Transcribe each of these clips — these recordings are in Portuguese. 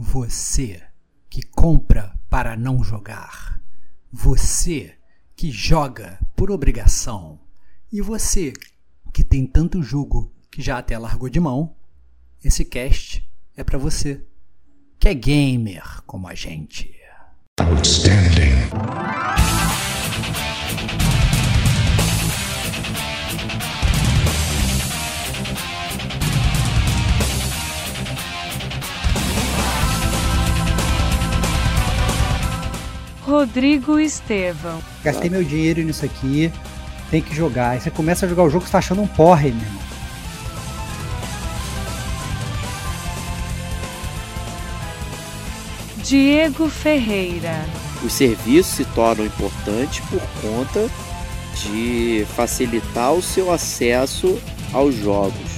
Você que compra para não jogar. Você que joga por obrigação. E você que tem tanto jogo que já até largou de mão. Esse cast é para você que é gamer como a gente. Outstanding. Rodrigo Estevão. Gastei meu dinheiro nisso aqui, tem que jogar. Aí você começa a jogar o jogo, você tá achando um porre, meu irmão. Diego Ferreira. Os serviços se tornam importantes por conta de facilitar o seu acesso aos jogos.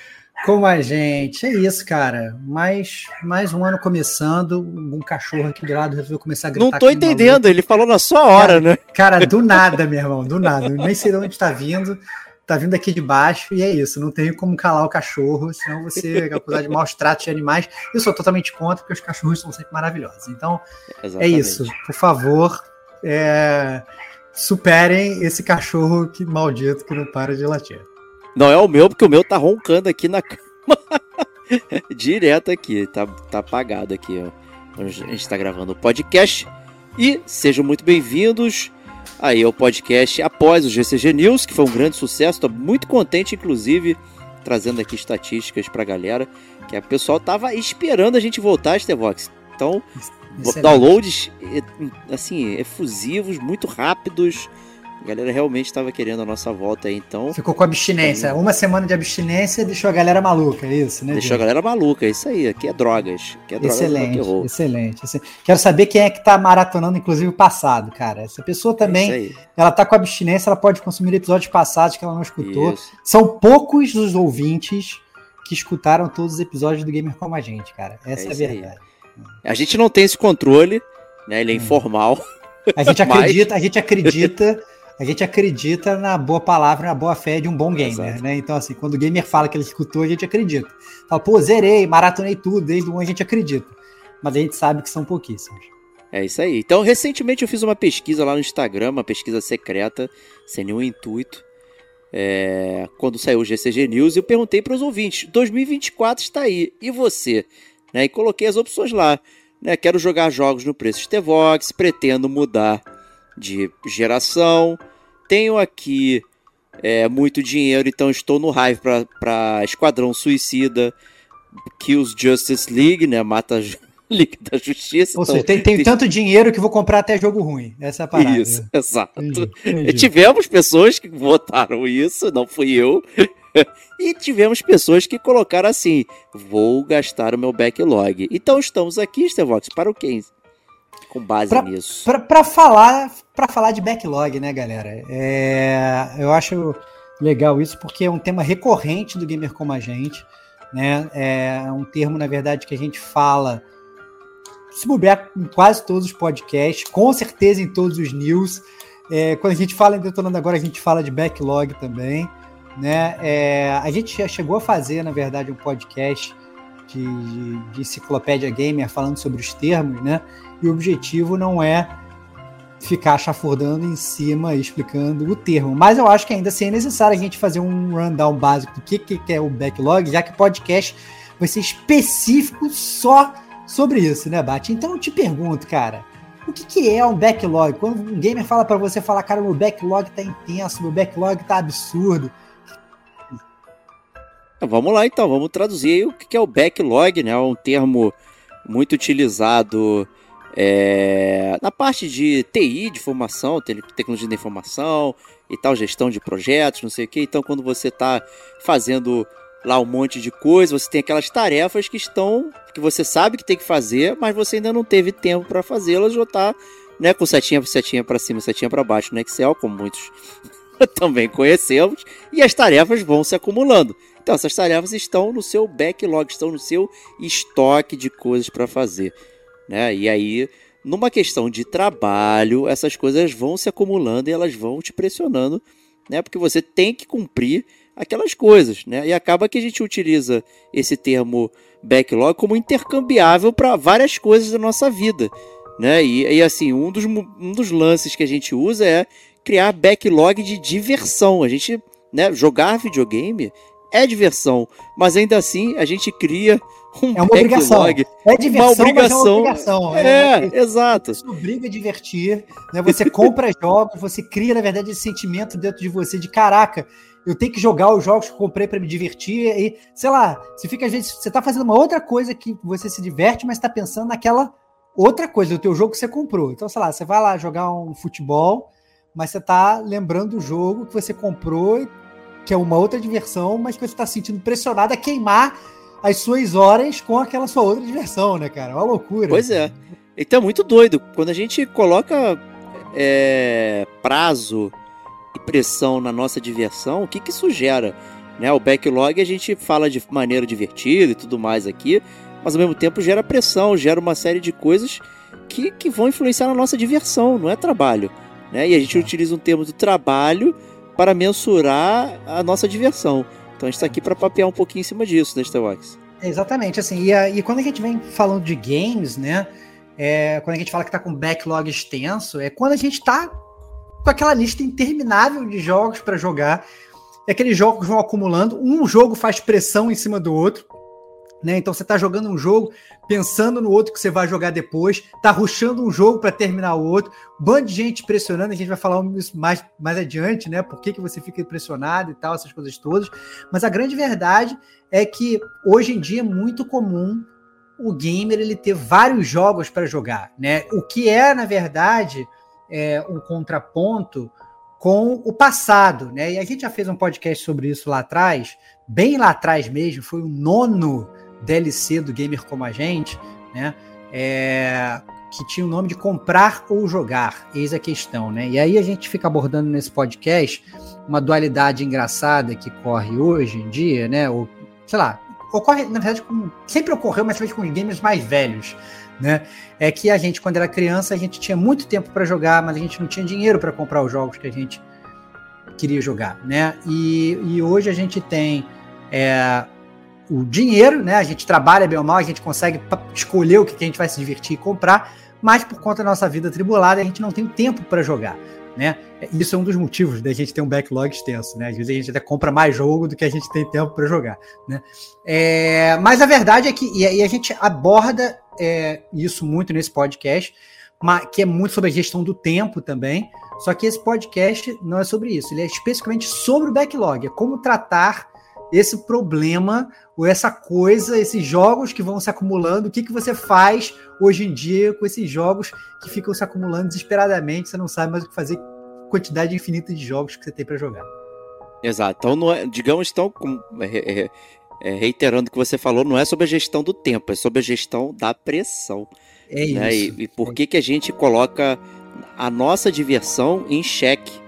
Como a gente. É isso, cara. Mais, mais um ano começando. Um cachorro aqui do lado resolveu começar a gritar. Não tô entendendo, ele falou na sua hora, cara, né? Cara, do nada, meu irmão, do nada. Nem sei de onde tá vindo. Tá vindo aqui de baixo e é isso. Não tem como calar o cachorro, senão você é acusar de maus tratos de animais. Eu sou totalmente contra, porque os cachorros são sempre maravilhosos. Então, Exatamente. é isso. Por favor, é, superem esse cachorro que maldito que não para de latir. Não é o meu, porque o meu tá roncando aqui na cama. Direto aqui, tá, tá apagado aqui, ó. A gente tá gravando o podcast. E sejam muito bem-vindos aí ao podcast após o GCG News, que foi um grande sucesso. Tô muito contente, inclusive, trazendo aqui estatísticas pra galera, que o pessoal tava esperando a gente voltar, Stevox. Então, Excelente. downloads assim, efusivos, muito rápidos. A galera realmente estava querendo a nossa volta aí, então. Ficou com abstinência. Uma semana de abstinência deixou a galera maluca, é isso, né? Deixou a galera maluca, é isso aí. Aqui é drogas. Aqui é drogas excelente, excelente, excelente. Quero saber quem é que tá maratonando, inclusive, o passado, cara. Essa pessoa também, é ela tá com abstinência, ela pode consumir episódios passados que ela não escutou. Isso. São poucos os ouvintes que escutaram todos os episódios do Gamer Como a Gente, cara. Essa é, é a verdade. Aí. A gente não tem esse controle, né? Ele é hum. informal. A gente acredita, mas... a gente acredita a gente acredita na boa palavra, na boa fé de um bom gamer, Exato. né? Então, assim, quando o gamer fala que ele escutou, a gente acredita. Fala, pô, zerei, maratonei tudo, desde o 1 a gente acredita. Mas a gente sabe que são pouquíssimos. É isso aí. Então, recentemente eu fiz uma pesquisa lá no Instagram, uma pesquisa secreta, sem nenhum intuito. É, quando saiu o GCG News, eu perguntei para os ouvintes: 2024 está aí, e você? Né, e coloquei as opções lá. Né, quero jogar jogos no preço de Vox, pretendo mudar de geração, tenho aqui é, muito dinheiro, então estou no Hive para Esquadrão Suicida, Kills Justice League, né? Mata Liga da Justiça. Ou então, seja, tem, tem tanto dinheiro que vou comprar até jogo ruim. Essa é a parada. Isso, exato. Entendi, entendi. Tivemos pessoas que votaram isso, não fui eu. e tivemos pessoas que colocaram assim: vou gastar o meu backlog. Então estamos aqui, Stevox, para o 15 com base pra, nisso. Para falar, para falar de backlog, né, galera? É, eu acho legal isso porque é um tema recorrente do gamer como a gente, né? É um termo, na verdade, que a gente fala se bobear em quase todos os podcasts, com certeza em todos os news. É, quando a gente fala em Detonando Agora, a gente fala de backlog também. Né? É, a gente já chegou a fazer, na verdade, um podcast de, de, de enciclopédia gamer falando sobre os termos, né? E o objetivo não é ficar chafurdando em cima explicando o termo. Mas eu acho que ainda assim é necessário a gente fazer um rundown básico do que, que é o backlog, já que o podcast vai ser específico só sobre isso, né, Bate? Então eu te pergunto, cara, o que, que é um backlog? Quando um gamer fala para você, falar, cara, meu backlog tá intenso, meu backlog tá absurdo. Vamos lá então, vamos traduzir o que é o backlog, né? É um termo muito utilizado é, na parte de TI, de formação, tecnologia da informação e tal, gestão de projetos, não sei o que. Então, quando você está fazendo lá um monte de coisa, você tem aquelas tarefas que estão que você sabe que tem que fazer, mas você ainda não teve tempo para fazê-las, ou tá, né, com setinha, setinha para cima, setinha para baixo no Excel, como muitos também conhecemos, e as tarefas vão se acumulando. Então, essas tarefas estão no seu backlog, estão no seu estoque de coisas para fazer. Né? E aí, numa questão de trabalho, essas coisas vão se acumulando e elas vão te pressionando, né? porque você tem que cumprir aquelas coisas. Né? E acaba que a gente utiliza esse termo backlog como intercambiável para várias coisas da nossa vida. Né? E, e assim, um dos, um dos lances que a gente usa é criar backlog de diversão. A gente, né, jogar videogame é diversão, mas ainda assim a gente cria um é uma. Obrigação. É diversão, uma obrigação. é uma obrigação. É, é exato. Você obriga a divertir, né? Você compra jogos, você cria, na verdade, esse sentimento dentro de você de caraca, eu tenho que jogar os jogos que eu comprei para me divertir e, sei lá, você fica às vezes, você tá fazendo uma outra coisa que você se diverte, mas está pensando naquela outra coisa do teu jogo que você comprou. Então, sei lá, você vai lá jogar um futebol, mas você tá lembrando do jogo que você comprou, que é uma outra diversão, mas que você está sentindo pressionado a queimar as suas horas com aquela sua outra diversão, né, cara? Uma loucura. Pois é. Então é muito doido. Quando a gente coloca é, prazo e pressão na nossa diversão, o que, que isso gera? Né? O backlog a gente fala de maneira divertida e tudo mais aqui, mas ao mesmo tempo gera pressão, gera uma série de coisas que, que vão influenciar na nossa diversão, não é trabalho. Né? E a gente utiliza um termo de trabalho para mensurar a nossa diversão. Então a gente está aqui para papear um pouquinho em cima disso, né, Starwax? Exatamente, assim, e, a, e, quando a gente vem falando de games, né, é, quando a gente fala que está com backlog extenso, é quando a gente está com aquela lista interminável de jogos para jogar, e aqueles jogos vão acumulando, um jogo faz pressão em cima do outro, né? Então você está jogando um jogo pensando no outro que você vai jogar depois, está ruxando um jogo para terminar o outro, bando de gente pressionando, a gente vai falar isso mais, mais adiante, né? Por que, que você fica impressionado e tal, essas coisas todas. Mas a grande verdade é que hoje em dia é muito comum o gamer ele ter vários jogos para jogar, né? O que é, na verdade, é um contraponto com o passado, né? E a gente já fez um podcast sobre isso lá atrás, bem lá atrás mesmo, foi o nono DLC do Gamer Como a Gente, né? É, que tinha o nome de comprar ou jogar, eis a questão, né? E aí a gente fica abordando nesse podcast uma dualidade engraçada que corre hoje em dia, né? Ou, sei lá, ocorre, na verdade, com, sempre ocorreu, mas com os gamers mais velhos, né? É que a gente, quando era criança, a gente tinha muito tempo para jogar, mas a gente não tinha dinheiro para comprar os jogos que a gente queria jogar, né? E, e hoje a gente tem é, o dinheiro, né? A gente trabalha bem ou mal, a gente consegue escolher o que a gente vai se divertir e comprar, mas por conta da nossa vida tribulada, a gente não tem tempo para jogar. Né? Isso é um dos motivos da gente ter um backlog extenso, né? Às vezes a gente até compra mais jogo do que a gente tem tempo para jogar, né? É, mas a verdade é que e a gente aborda é, isso muito nesse podcast, que é muito sobre a gestão do tempo também. Só que esse podcast não é sobre isso, ele é especificamente sobre o backlog, é como tratar esse problema ou essa coisa, esses jogos que vão se acumulando, o que, que você faz hoje em dia com esses jogos que ficam se acumulando desesperadamente, você não sabe mais o que fazer, quantidade infinita de jogos que você tem para jogar. Exato. Então, não é, digamos, então, é, é, reiterando o que você falou, não é sobre a gestão do tempo, é sobre a gestão da pressão. É né? isso. E, e por que, que a gente coloca a nossa diversão em xeque,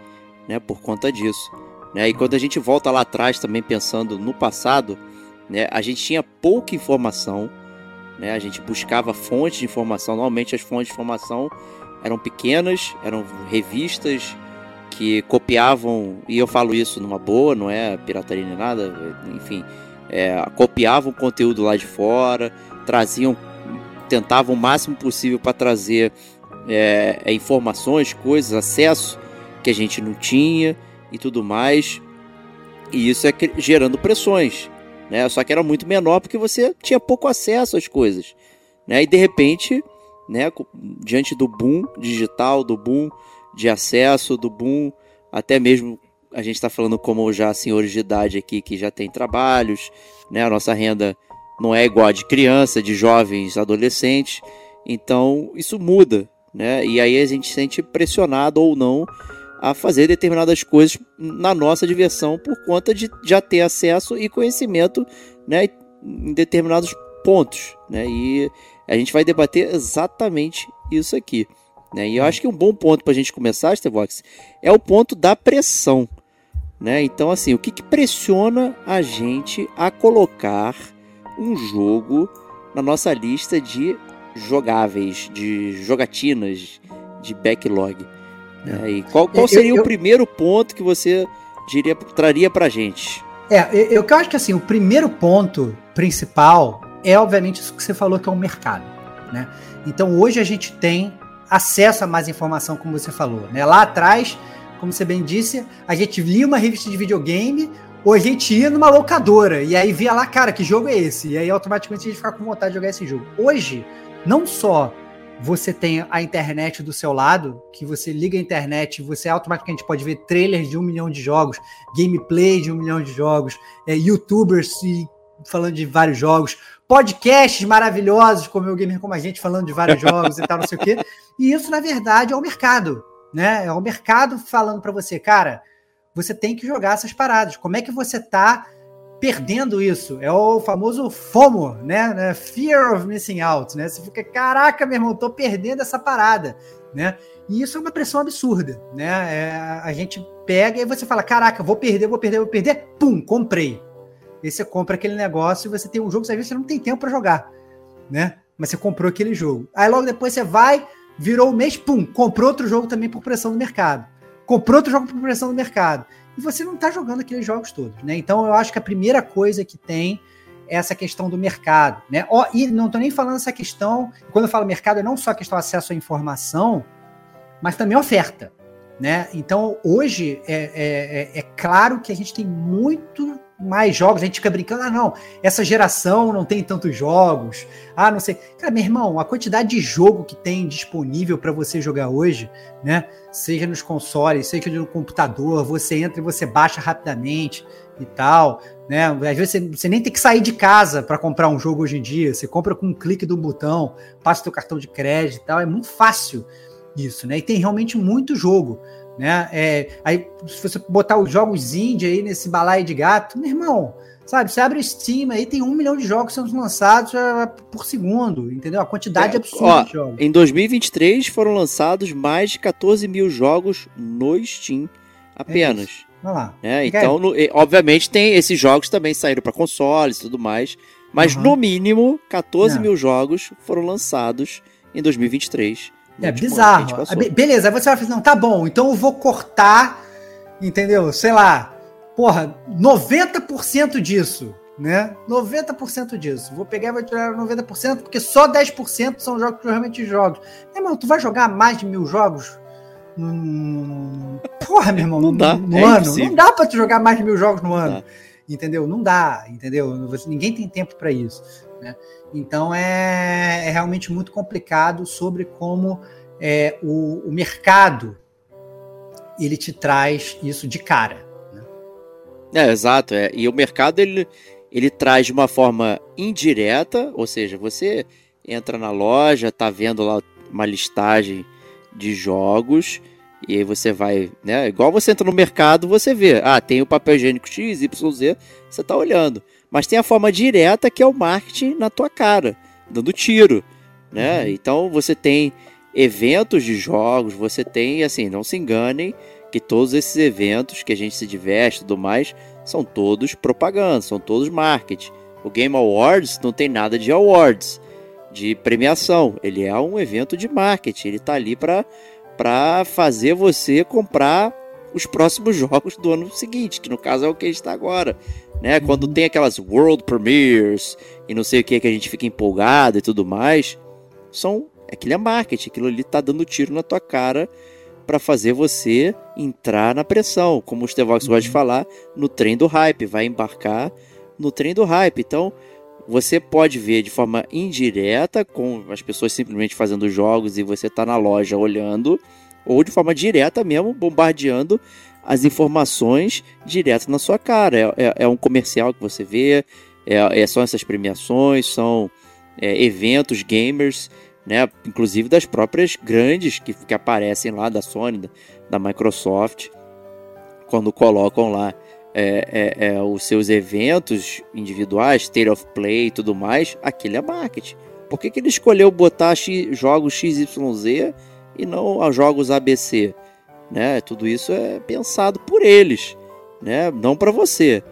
né, por conta disso. Né? E quando a gente volta lá atrás, também pensando no passado, né, a gente tinha pouca informação, né? a gente buscava fontes de informação. Normalmente as fontes de informação eram pequenas, eram revistas que copiavam, e eu falo isso numa boa, não é pirataria nem nada, enfim, é, copiavam conteúdo lá de fora, traziam, tentavam o máximo possível para trazer é, informações, coisas, acesso que a gente não tinha e tudo mais. E isso é gerando pressões, né? Só que era muito menor porque você tinha pouco acesso às coisas, né? E de repente, né, diante do boom digital, do boom de acesso, do boom até mesmo a gente está falando como já senhores de idade aqui que já tem trabalhos, né? A nossa renda não é igual a de criança, de jovens, adolescentes. Então isso muda, né? E aí a gente se sente pressionado ou não a fazer determinadas coisas na nossa diversão por conta de já ter acesso e conhecimento né, em determinados pontos. Né? E a gente vai debater exatamente isso aqui. Né? E eu acho que um bom ponto para a gente começar, Stevox, é o ponto da pressão. Né? Então, assim, o que, que pressiona a gente a colocar um jogo na nossa lista de jogáveis, de jogatinas, de backlog? Né? E qual, qual seria eu, eu, o primeiro ponto que você diria, traria para a gente? É, eu, eu acho que assim, o primeiro ponto principal é obviamente isso que você falou que é o mercado. Né? Então hoje a gente tem acesso a mais informação, como você falou. Né? Lá atrás, como você bem disse, a gente lia uma revista de videogame ou a gente ia numa locadora e aí via lá, cara, que jogo é esse? E aí automaticamente a gente ficava com vontade de jogar esse jogo. Hoje, não só você tem a internet do seu lado, que você liga a internet, você automaticamente pode ver trailers de um milhão de jogos, gameplay de um milhão de jogos, é, youtubers falando de vários jogos, podcasts maravilhosos, como o Gamer Como a Gente, falando de vários jogos e tal, não sei o quê. E isso, na verdade, é o mercado, né? É o mercado falando para você, cara, você tem que jogar essas paradas. Como é que você tá perdendo isso? É o famoso FOMO, né? né? Fear of Missing Out, né? Você fica, caraca, meu irmão, tô perdendo essa parada, né? E isso é uma pressão absurda, né? É, a gente pega e você fala, caraca, vou perder, vou perder, vou perder, pum, comprei. E você compra aquele negócio e você tem um jogo, às vezes você não tem tempo para jogar, né? Mas você comprou aquele jogo. Aí logo depois você vai, virou o mês, pum, comprou outro jogo também por pressão do mercado. Comprou outro jogo por pressão do mercado. E você não está jogando aqueles jogos todos, né? Então eu acho que a primeira coisa que tem é essa questão do mercado, né? Oh, e não estou nem falando essa questão, quando eu falo mercado, é não só a questão acesso à informação, mas também oferta, né? Então hoje é, é, é, é claro que a gente tem muito mais jogos, a gente fica brincando, ah, não, essa geração não tem tantos jogos, ah, não sei. Cara, meu irmão, a quantidade de jogo que tem disponível para você jogar hoje, né? Seja nos consoles, seja no computador, você entra e você baixa rapidamente e tal, né? Às vezes você, você nem tem que sair de casa para comprar um jogo hoje em dia, você compra com um clique do botão, passa o teu cartão de crédito e tal, é muito fácil isso, né? E tem realmente muito jogo né? É, aí, se você botar os jogos indie aí nesse balaio de gato, meu irmão, sabe? Você abre o Steam aí, tem um milhão de jogos sendo lançados é, por segundo, entendeu? A quantidade é, absurda ó, de jogos. Em 2023 foram lançados mais de 14 mil jogos no Steam apenas. É Vai lá. É, então, no, obviamente, tem esses jogos também saíram para consoles e tudo mais. Mas, uhum. no mínimo, 14 Não. mil jogos foram lançados em 2023 é bizarro. Beleza, aí você vai fazer, não, tá bom, então eu vou cortar, entendeu? Sei lá, porra, 90% disso, né? 90% disso. Vou pegar e vou tirar 90%, porque só 10% são jogos que eu realmente jogo. Meu irmão, tu vai jogar mais de mil jogos? Hum, porra, meu irmão, não dá, no, é ano. Impossível. Não dá pra tu jogar mais de mil jogos no ano. Entendeu? Não dá, entendeu? Ninguém tem tempo para isso. Né? Então é, é, realmente muito complicado sobre como é, o, o, mercado ele te traz isso de cara. Né? É, exato. É. E o mercado ele, ele traz de uma forma indireta, ou seja, você entra na loja, tá vendo lá uma listagem de jogos. E aí você vai, né? Igual você entra no mercado, você vê, ah, tem o papel higiênico X, Y, Z, você tá olhando. Mas tem a forma direta que é o marketing na tua cara, dando tiro, né? Uhum. Então você tem eventos de jogos, você tem, assim, não se enganem que todos esses eventos que a gente se diverte e tudo mais são todos propaganda, são todos marketing. O Game Awards não tem nada de awards, de premiação. Ele é um evento de marketing, ele tá ali para para fazer você comprar os próximos jogos do ano seguinte, que no caso é o que a gente está agora. Né? Quando tem aquelas World Premiers e não sei o que que a gente fica empolgado e tudo mais, são aquilo é marketing, aquilo ali tá dando tiro na tua cara para fazer você entrar na pressão, como o Stevox uhum. gosta de uhum. falar, no trem do hype, vai embarcar no trem do hype. Então, você pode ver de forma indireta, com as pessoas simplesmente fazendo jogos e você tá na loja olhando, ou de forma direta mesmo, bombardeando as informações direto na sua cara. É, é, é um comercial que você vê, é, é, são essas premiações, são é, eventos gamers né? Inclusive das próprias grandes que, que aparecem lá da Sony, da, da Microsoft, quando colocam lá é, os seus eventos individuais, State of Play e tudo mais, aquele é marketing. Por que, que ele escolheu botar X, jogos XYZ e não os jogos ABC? Né? Tudo isso é pensado por eles, né? não para você.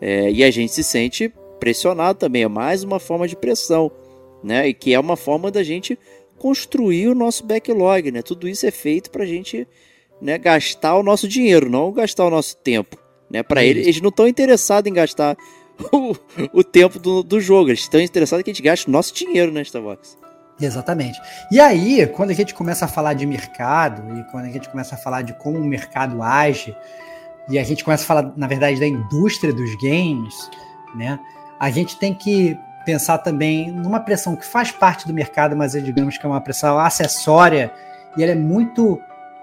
É, e a gente se sente pressionado também, é mais uma forma de pressão, né? E que é uma forma da gente construir o nosso backlog, né? Tudo isso é feito para a gente né, gastar o nosso dinheiro, não gastar o nosso tempo. Né? Para eles, eles não estão interessados em gastar o, o tempo do, do jogo, eles estão interessados em que a gente gaste o nosso dinheiro nesta box. Exatamente. E aí, quando a gente começa a falar de mercado, e quando a gente começa a falar de como o mercado age, e a gente começa a falar, na verdade, da indústria dos games, né? a gente tem que pensar também numa pressão que faz parte do mercado, mas é, digamos que é uma pressão acessória e ela é muito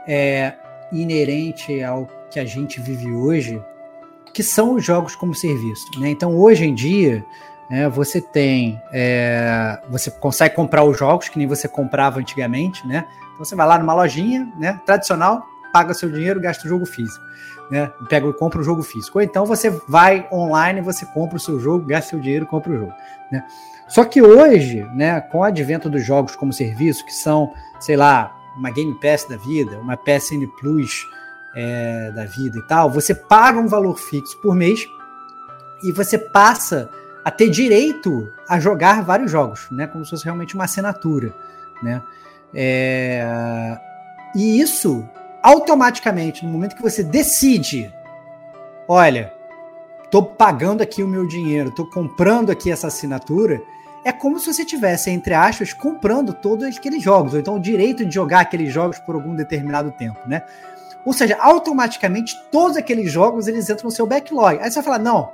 é, inerente ao que a gente vive hoje, que são os jogos como serviço. Né? Então, hoje em dia, né, você tem, é, você consegue comprar os jogos que nem você comprava antigamente, né? Então você vai lá numa lojinha, né, tradicional, paga seu dinheiro, gasta o jogo físico né? Pega e compra o jogo físico. Ou então você vai online, você compra o seu jogo, gasta seu dinheiro, compra o jogo, né? Só que hoje, né, com o advento dos jogos como serviço, que são, sei lá, uma Game Pass da vida, uma PSN Plus é, da vida e tal, você paga um valor fixo por mês e você passa a ter direito a jogar vários jogos, né, como se fosse realmente uma assinatura, né? É, e isso automaticamente, no momento que você decide, olha, estou pagando aqui o meu dinheiro, estou comprando aqui essa assinatura, é como se você tivesse, entre aspas, comprando todos aqueles jogos, ou então o direito de jogar aqueles jogos por algum determinado tempo, né? Ou seja, automaticamente todos aqueles jogos eles entram no seu backlog. Aí você vai falar, não,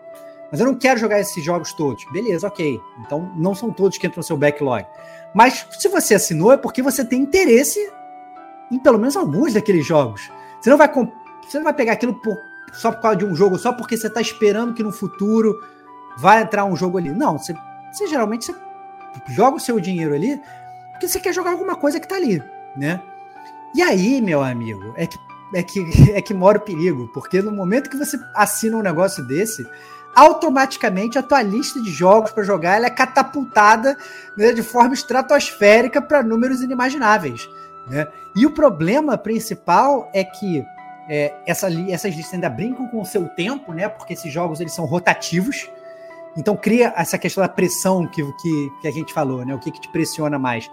mas eu não quero jogar esses jogos todos. Beleza, ok. Então não são todos que entram no seu backlog. Mas se você assinou é porque você tem interesse em pelo menos alguns daqueles jogos. Você não vai, você não vai pegar aquilo por, só por causa de um jogo, só porque você está esperando que no futuro vai entrar um jogo ali. Não, você, você geralmente você joga o seu dinheiro ali porque você quer jogar alguma coisa que está ali, né? E aí, meu amigo, é que, é, que, é que mora o perigo, porque no momento que você assina um negócio desse, automaticamente a tua lista de jogos para jogar é catapultada né, de forma estratosférica para números inimagináveis. Né? E o problema principal é que é, essa, essas listas ainda brincam com o seu tempo, né? Porque esses jogos eles são rotativos. Então cria essa questão da pressão que, que, que a gente falou, né? O que, que te pressiona mais.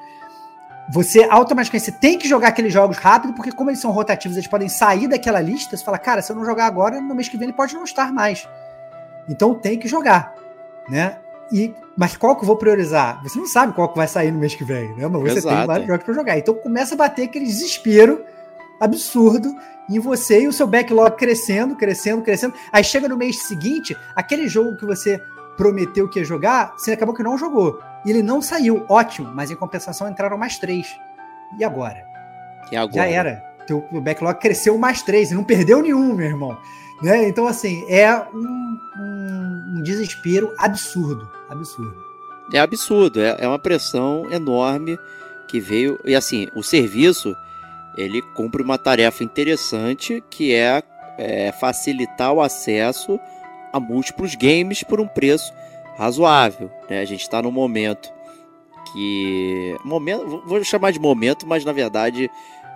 Você automaticamente você tem que jogar aqueles jogos rápido, porque como eles são rotativos, eles podem sair daquela lista. Você fala, cara, se eu não jogar agora, no mês que vem ele pode não estar mais. Então tem que jogar, né? E, mas qual que eu vou priorizar? Você não sabe qual que vai sair no mês que vem, né? Mas você Exato. tem vários jogos para jogar. Então começa a bater aquele desespero absurdo em você e o seu backlog crescendo, crescendo, crescendo. Aí chega no mês seguinte, aquele jogo que você prometeu que ia jogar, você acabou que não jogou. E ele não saiu. Ótimo, mas em compensação entraram mais três. E agora? E agora? Já era. Teu backlog cresceu mais três e não perdeu nenhum, meu irmão. Né? Então, assim, é um, um, um desespero absurdo. Absurdo. É absurdo, é, é uma pressão enorme que veio. E assim, o serviço ele cumpre uma tarefa interessante que é, é facilitar o acesso a múltiplos games por um preço razoável. Né? A gente está num momento que. Momento, vou chamar de momento, mas na verdade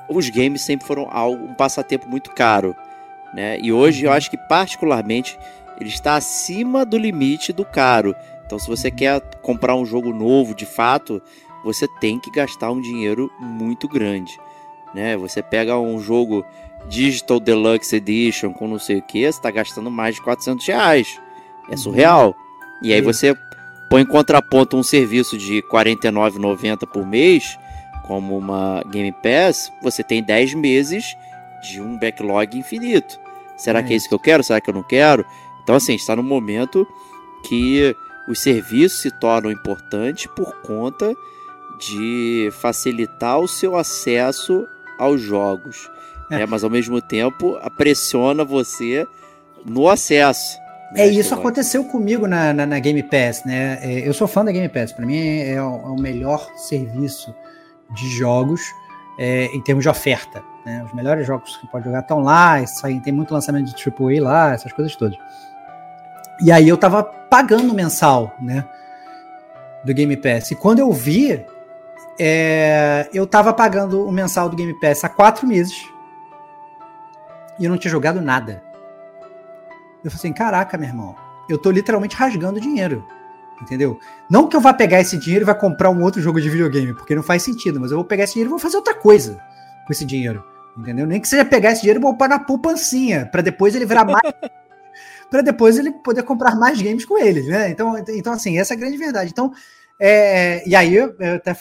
os games sempre foram algo, um passatempo muito caro. Né? E hoje eu uhum. acho que particularmente ele está acima do limite do caro. Então, se você quer comprar um jogo novo, de fato, você tem que gastar um dinheiro muito grande. Né? Você pega um jogo Digital Deluxe Edition com não sei o que, você está gastando mais de 400 reais. É uhum. surreal. E aí você põe em contraponto um serviço de R$ 49,90 por mês, como uma Game Pass, você tem 10 meses de um backlog infinito. Será é. que é isso que eu quero? Será que eu não quero? Então, assim, está no momento que os serviços se tornam importantes por conta de facilitar o seu acesso aos jogos. É. Né? Mas ao mesmo tempo pressiona você no acesso. Né? É, isso aconteceu comigo na, na, na, Game Pass, né? É, eu sou fã da Game Pass, para mim é, é, o, é, o, melhor serviço de jogos é, em termos de oferta. Né? Os melhores jogos que pode jogar estão lá, tem muito lançamento de AAA lá, essas coisas todas. E aí eu tava pagando mensal, né? Do Game Pass. E quando eu vi, é, eu tava pagando o mensal do Game Pass há quatro meses. E eu não tinha jogado nada. Eu falei assim: caraca, meu irmão, eu tô literalmente rasgando dinheiro. Entendeu? Não que eu vá pegar esse dinheiro e vá comprar um outro jogo de videogame, porque não faz sentido, mas eu vou pegar esse dinheiro e vou fazer outra coisa com esse dinheiro. Entendeu? Nem que seja pegar esse dinheiro e pôr na poupancinha, para depois ele virar mais. para depois ele poder comprar mais games com eles, né? Então, então assim, essa é a grande verdade. Então, é, e aí eu, eu até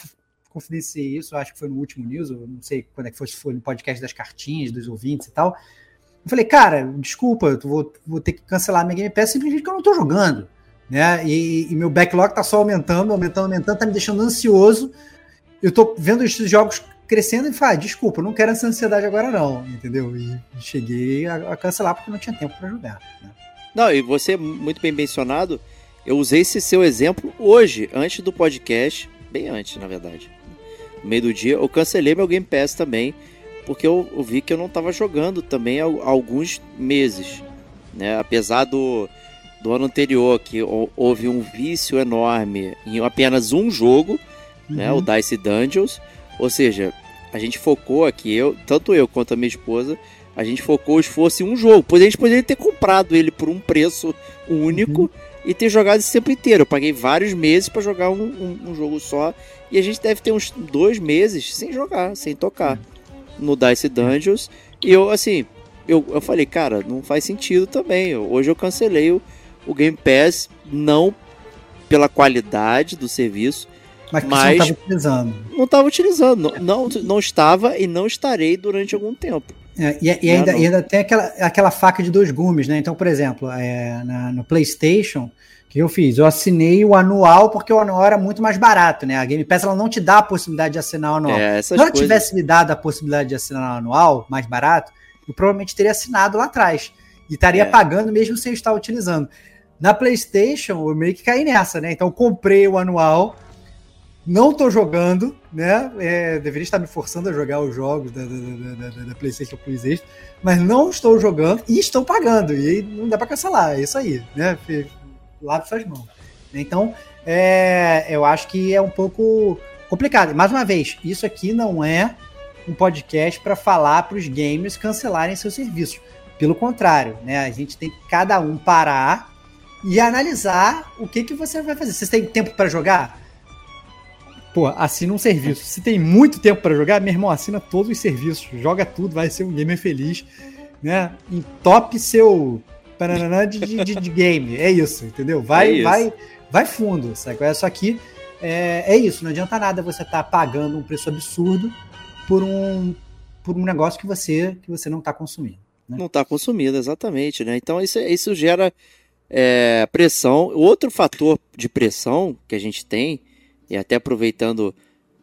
confidenciei isso, acho que foi no último news, eu não sei quando é que foi, se foi no podcast das cartinhas, dos ouvintes e tal. Eu falei, cara, desculpa, eu vou, vou ter que cancelar minha Game Pass simplesmente porque eu não tô jogando. Né? E, e meu backlog tá só aumentando, aumentando, aumentando, tá me deixando ansioso. Eu tô vendo esses jogos crescendo e falei, ah, desculpa, não quero essa ansiedade agora não, entendeu? E cheguei a, a cancelar porque não tinha tempo para jogar. Né? Não, e você, muito bem mencionado, eu usei esse seu exemplo hoje, antes do podcast, bem antes, na verdade. No meio do dia, eu cancelei meu Game Pass também, porque eu, eu vi que eu não estava jogando também há, há alguns meses. Né? Apesar do, do ano anterior, que houve um vício enorme em apenas um jogo, uhum. né? o Dice Dungeons. Ou seja, a gente focou aqui, eu, tanto eu quanto a minha esposa, a gente focou o esforço em um jogo. Pois a gente poderia ter comprado ele por um preço único uhum. e ter jogado esse tempo inteiro. Eu paguei vários meses para jogar um, um, um, jogo só. E a gente deve ter uns dois meses sem jogar, sem tocar no Dice Dungeons. E eu, assim, eu, eu falei, cara, não faz sentido também. Hoje eu cancelei o, o Game Pass, não pela qualidade do serviço, mas, mas não estava utilizando. Não estava utilizando, não, não, estava e não estarei durante algum tempo. É, e, e, ainda, e, ainda, tem aquela, aquela faca de dois gumes, né? Então, por exemplo, é, na, no PlayStation, que eu fiz? Eu assinei o anual porque o anual era muito mais barato, né? A Game Pass ela não te dá a possibilidade de assinar o anual. É, Se ela coisas... tivesse me dado a possibilidade de assinar o anual mais barato, eu provavelmente teria assinado lá atrás. E estaria é. pagando mesmo sem eu estar utilizando. Na PlayStation, eu meio que caí nessa, né? Então, eu comprei o anual, não tô jogando, né? É, deveria estar me forçando a jogar os jogos da, da, da, da PlayStation Plus Extra, mas não estou jogando e estou pagando. E não dá para cancelar, é isso aí, né? Lave suas mãos. Então, é, eu acho que é um pouco complicado. Mais uma vez, isso aqui não é um podcast para falar para os gamers cancelarem seus serviços. Pelo contrário, né? A gente tem que cada um parar e analisar o que, que você vai fazer. Vocês têm tempo para jogar? Pô, assina um serviço. Se tem muito tempo para jogar, meu irmão, assina todos os serviços, joga tudo, vai ser um gamer feliz, né? Top seu de, de, de, game. É isso, entendeu? Vai, é isso. vai, vai fundo, sabe? É só que é, é isso, não adianta nada você estar tá pagando um preço absurdo por um, por um negócio que você, que você não está consumindo. Né? Não está consumindo, exatamente, né? Então isso, isso gera é, pressão. Outro fator de pressão que a gente tem e até aproveitando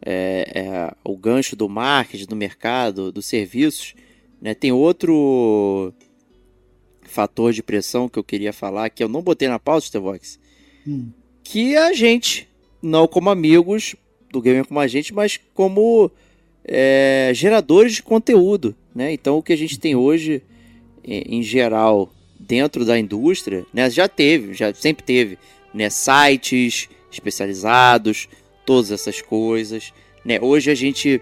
é, é, o gancho do marketing, do mercado, dos serviços, né, tem outro fator de pressão que eu queria falar, que eu não botei na pauta, Stevox, hum. que a gente, não como amigos do Gamer como a gente, mas como é, geradores de conteúdo. Né? Então, o que a gente tem hoje, em geral, dentro da indústria, né, já teve, já sempre teve, né, sites, especializados, todas essas coisas, né? Hoje a gente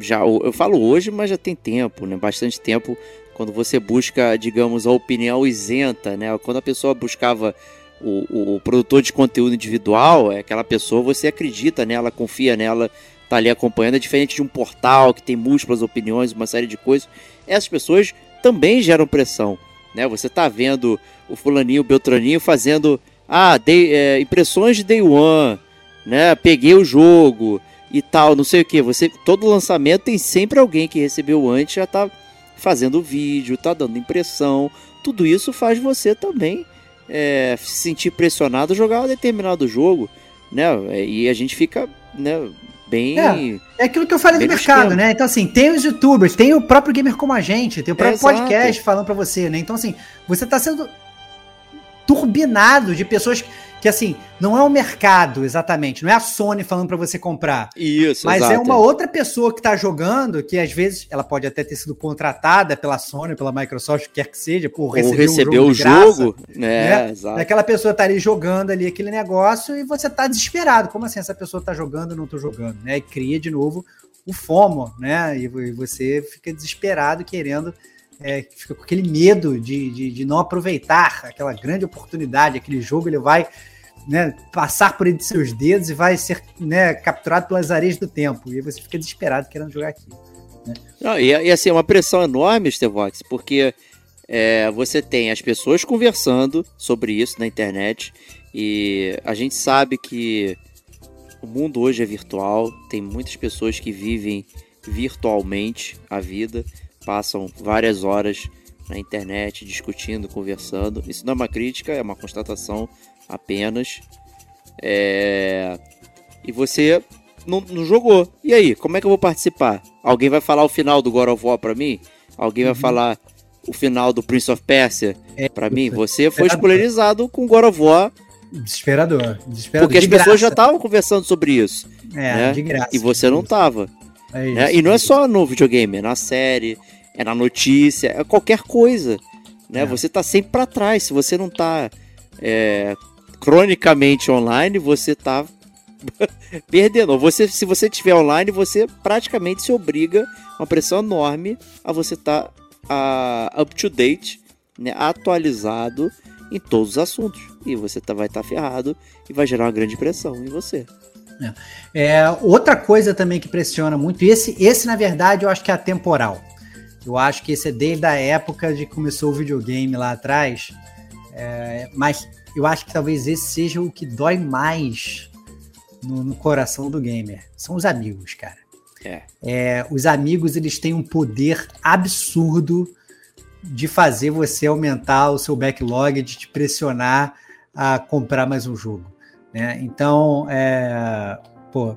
já eu falo hoje, mas já tem tempo, né? Bastante tempo quando você busca, digamos, a opinião isenta, né? Quando a pessoa buscava o, o, o, produtor de conteúdo individual, é aquela pessoa, você acredita nela, confia nela, tá ali acompanhando, é diferente de um portal que tem múltiplas opiniões, uma série de coisas. Essas pessoas também geram pressão, né? Você tá vendo o fulaninho, o Beltraninho fazendo ah, é, impressões de Day One, né? Peguei o jogo e tal, não sei o que. Você, todo lançamento tem sempre alguém que recebeu antes já tá fazendo vídeo, tá dando impressão. Tudo isso faz você também é, se sentir pressionado a jogar um determinado jogo, né? E a gente fica, né? Bem. É, é aquilo que eu falei do mercado, né? Então, assim, tem os youtubers, tem o próprio gamer como a gente, tem o próprio é, podcast falando para você, né? Então, assim, você tá sendo turbinado de pessoas que assim, não é o mercado exatamente, não é a Sony falando para você comprar. Isso, Mas exato. é uma outra pessoa que tá jogando, que às vezes ela pode até ter sido contratada pela Sony, pela Microsoft, quer que seja, por receber receber um o jogo. de graça. jogo, né? né? Exato. Aquela pessoa tá ali jogando ali aquele negócio e você tá desesperado. Como assim essa pessoa tá jogando e não tô jogando, né? E cria de novo o FOMO, né? E você fica desesperado querendo, é, fica com aquele medo de, de, de não aproveitar aquela grande oportunidade, aquele jogo ele vai né, passar por entre seus dedos e vai ser né, capturado pelas areias do tempo. E aí você fica desesperado querendo jogar aquilo. Não, e, e assim, é uma pressão enorme, Stevox, porque é, você tem as pessoas conversando sobre isso na internet e a gente sabe que o mundo hoje é virtual, tem muitas pessoas que vivem virtualmente a vida, passam várias horas na internet discutindo, conversando. Isso não é uma crítica, é uma constatação apenas. É, E você não, não jogou. E aí, como é que eu vou participar? Alguém vai falar o final do God of War pra mim? Alguém vai falar o final do Prince of Persia É, pra mim? Você foi Desesperador. spoilerizado com God of War, Desesperador. desesperador porque as de pessoas já graça. estavam conversando sobre isso. É, né? de graça. E você não tava. É né? isso, E não é só no videogame, é na série, é na notícia, é qualquer coisa. Né? É. Você tá sempre pra trás. Se você não tá é, cronicamente online, você tá perdendo. Você, se você estiver online, você praticamente se obriga uma pressão enorme a você estar up to date, né? atualizado em todos os assuntos. E você tá, vai estar ferrado e vai gerar uma grande pressão em você. É, outra coisa também que pressiona muito, esse, esse na verdade eu acho que é atemporal. Eu acho que esse é desde a época de que começou o videogame lá atrás. É, mas eu acho que talvez esse seja o que dói mais no, no coração do gamer. São os amigos, cara. É. É, os amigos eles têm um poder absurdo de fazer você aumentar o seu backlog, de te pressionar a comprar mais um jogo. Né? Então, é, pô,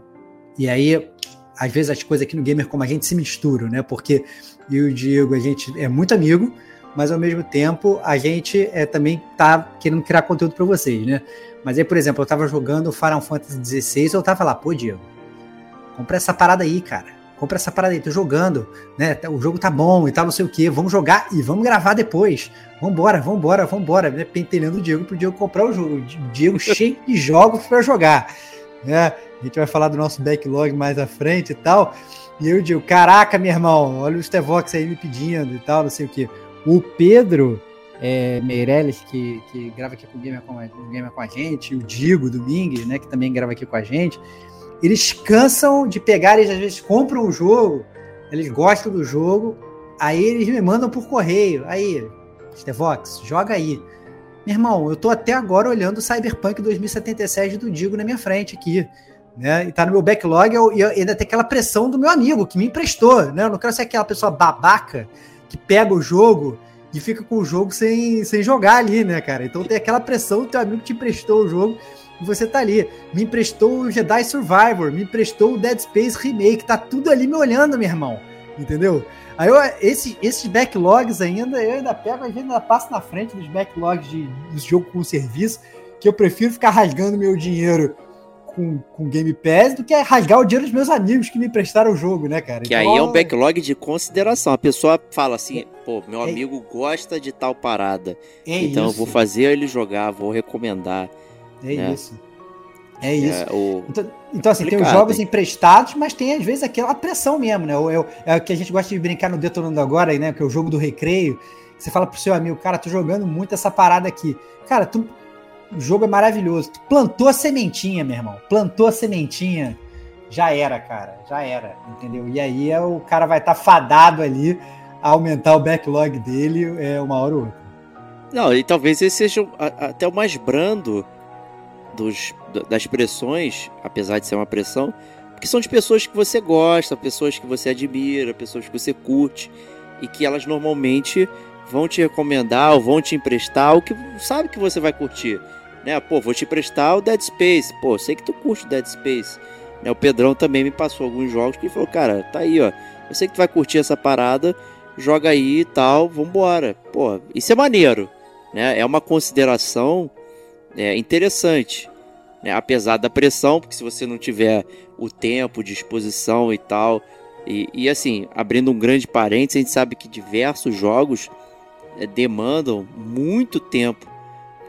e aí, às vezes as coisas aqui no Gamer como a gente se misturam, né? Porque e o Diego, a gente é muito amigo, mas ao mesmo tempo a gente é, também tá querendo criar conteúdo para vocês, né? Mas aí, por exemplo, eu tava jogando Final Fantasy XVI, eu tava lá, pô, Diego, compra essa parada aí, cara. Compra essa parada aí, tô jogando, né? O jogo tá bom e tal, não sei o que. Vamos jogar e vamos gravar depois. Vambora, vambora, vambora. Né? Pentelhando o Diego pro Diego comprar o jogo. O Diego cheio de jogos para jogar. Né? A gente vai falar do nosso backlog mais à frente e tal. E eu digo, caraca, meu irmão, olha o Stevox aí me pedindo e tal, não sei o que. O Pedro é, Meirelles, que, que grava aqui com o Gamer com, a, Gamer com a gente, o Digo Domingues, né, que também grava aqui com a gente, eles cansam de pegar, eles às vezes compram o jogo, eles gostam do jogo, aí eles me mandam por correio. Aí, Stevox, joga aí. Meu irmão, eu tô até agora olhando o Cyberpunk 2077 do Digo na minha frente aqui. Né? E tá no meu backlog eu- e ainda tem aquela pressão do meu amigo que me emprestou. Né? Eu não quero ser aquela pessoa babaca que pega o jogo e fica com o jogo sem, sem jogar ali, né, cara? Então tem aquela pressão do teu amigo que te emprestou o jogo e você tá ali. Me emprestou o Jedi Survivor, me emprestou o Dead Space Remake, tá tudo ali me olhando, meu irmão. Entendeu? Aí eu, esse, esses backlogs ainda, eu ainda pego, às vezes ainda passo na frente dos backlogs de, dos jogos com serviço, que eu prefiro ficar rasgando meu dinheiro com, com Game Pass do que rasgar o dinheiro dos meus amigos que me emprestaram o jogo, né, cara? Que aí é um backlog de consideração. A pessoa fala assim, pô, meu É- amigo gosta de tal parada. É então eu isso, vou fazer ele jogar, vou recomendar. É né? isso. É isso. É, o... Então, então, assim, tem os jogos hein? emprestados, mas tem às vezes aquela pressão mesmo, né? O- É, o- é o que a gente gosta de brincar no Detonando Agora, né? Que é o jogo do recreio. Você fala pro seu amigo, cara, tô jogando muito essa parada aqui. Cara, tu, o jogo é maravilhoso. Tu plantou a sementinha, meu irmão. Plantou a sementinha. Já era, cara. Já era. Entendeu? E aí é, o cara vai estar fadado ali a aumentar o backlog dele é, uma hora ou outra. Não, e talvez esse seja até o mais brando dos, da- das pressões, apesar de ser uma pressão, porque são de pessoas que você gosta, pessoas que você admira, pessoas que você curte, e que elas normalmente vão te recomendar ou vão te emprestar o que sabe que você vai curtir. Né? Pô, vou te emprestar o Dead Space. Pô, sei que tu curte o Dead Space. Né? O Pedrão também me passou alguns jogos que falou, cara, tá aí, ó. Eu sei que tu vai curtir essa parada, joga aí e tal, vambora. Pô, isso é maneiro né? É uma consideração é, interessante. Né? Apesar da pressão, porque se você não tiver o tempo, disposição e tal. E, e assim, abrindo um grande parênteses, a gente sabe que diversos jogos é, demandam muito tempo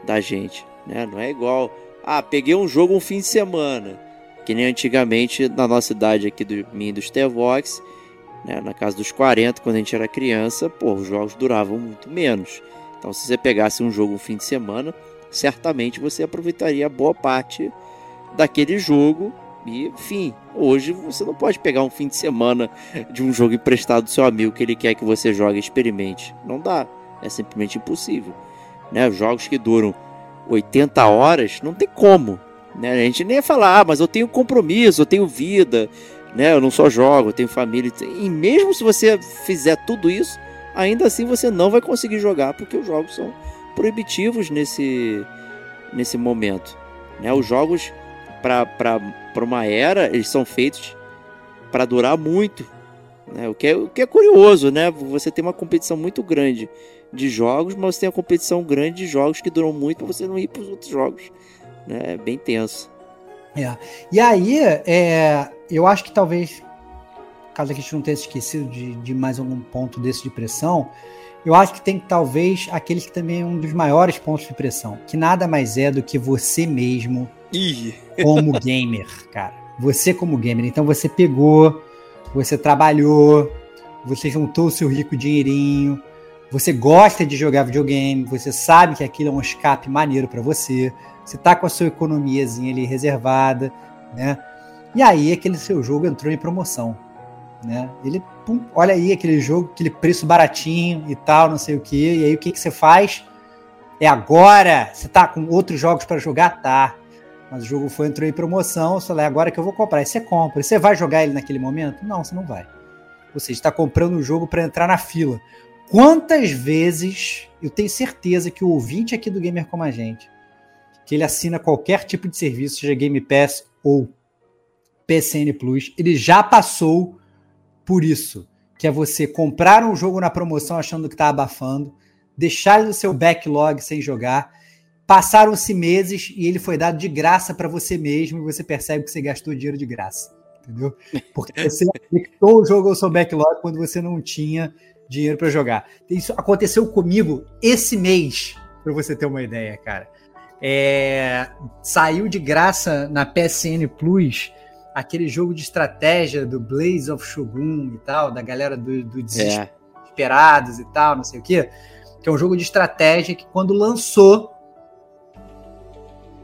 da gente. Né? Não é igual, ah, peguei um jogo um fim de semana. Que nem antigamente na nossa idade aqui do mim dos Tevox, né? na casa dos 40, quando a gente era criança, pô, os jogos duravam muito menos. Então, se você pegasse um jogo um fim de semana, certamente você aproveitaria boa parte daquele jogo. E, enfim, hoje você não pode pegar um fim de semana de um jogo emprestado do seu amigo que ele quer que você jogue e experimente. Não dá. É simplesmente impossível. Né? Jogos que duram 80 horas, não tem como. Né? A gente nem ia falar, ah, mas eu tenho compromisso, eu tenho vida, né? eu não só jogo, eu tenho família. E mesmo se você fizer tudo isso, ainda assim você não vai conseguir jogar, porque os jogos são proibitivos nesse, nesse momento. Né? Os jogos, para uma era, eles são feitos para durar muito. Né? O, que é, o que é curioso, né? Você tem uma competição muito grande de jogos, mas você tem uma competição grande de jogos que duram muito para você não ir para os outros jogos. Né? É bem tenso. É. E aí, é, eu acho que talvez caso a gente não tenha esquecido de, de mais algum ponto desse de pressão, eu acho que tem talvez aquele que também é um dos maiores pontos de pressão, que nada mais é do que você mesmo Ih. como gamer, cara. Você como gamer. Então você pegou, você trabalhou, você juntou o seu rico dinheirinho, você gosta de jogar videogame, você sabe que aquilo é um escape maneiro para você, você tá com a sua economiazinha ali reservada, né? E aí aquele seu jogo entrou em promoção né? Ele, pum, olha aí aquele jogo, aquele preço baratinho e tal, não sei o que. E aí o que, que você faz? É agora? Você tá com outros jogos para jogar? Tá. Mas o jogo foi entrou em promoção, você falei, é agora que eu vou comprar. E você compra. E você vai jogar ele naquele momento? Não, você não vai. Você está comprando o jogo para entrar na fila. Quantas vezes eu tenho certeza que o ouvinte aqui do Gamer Como a Gente, que ele assina qualquer tipo de serviço, seja Game Pass ou PCN Plus, ele já passou por isso, que é você comprar um jogo na promoção achando que está abafando, deixar no seu backlog sem jogar, passaram-se meses e ele foi dado de graça para você mesmo e você percebe que você gastou dinheiro de graça, entendeu? Porque você conectou o jogo ao seu backlog quando você não tinha dinheiro para jogar. Isso aconteceu comigo esse mês, para você ter uma ideia, cara. É, saiu de graça na PSN Plus aquele jogo de estratégia do Blaze of Shogun e tal, da galera do, do Desesperados é. e tal, não sei o quê, que é um jogo de estratégia que quando lançou,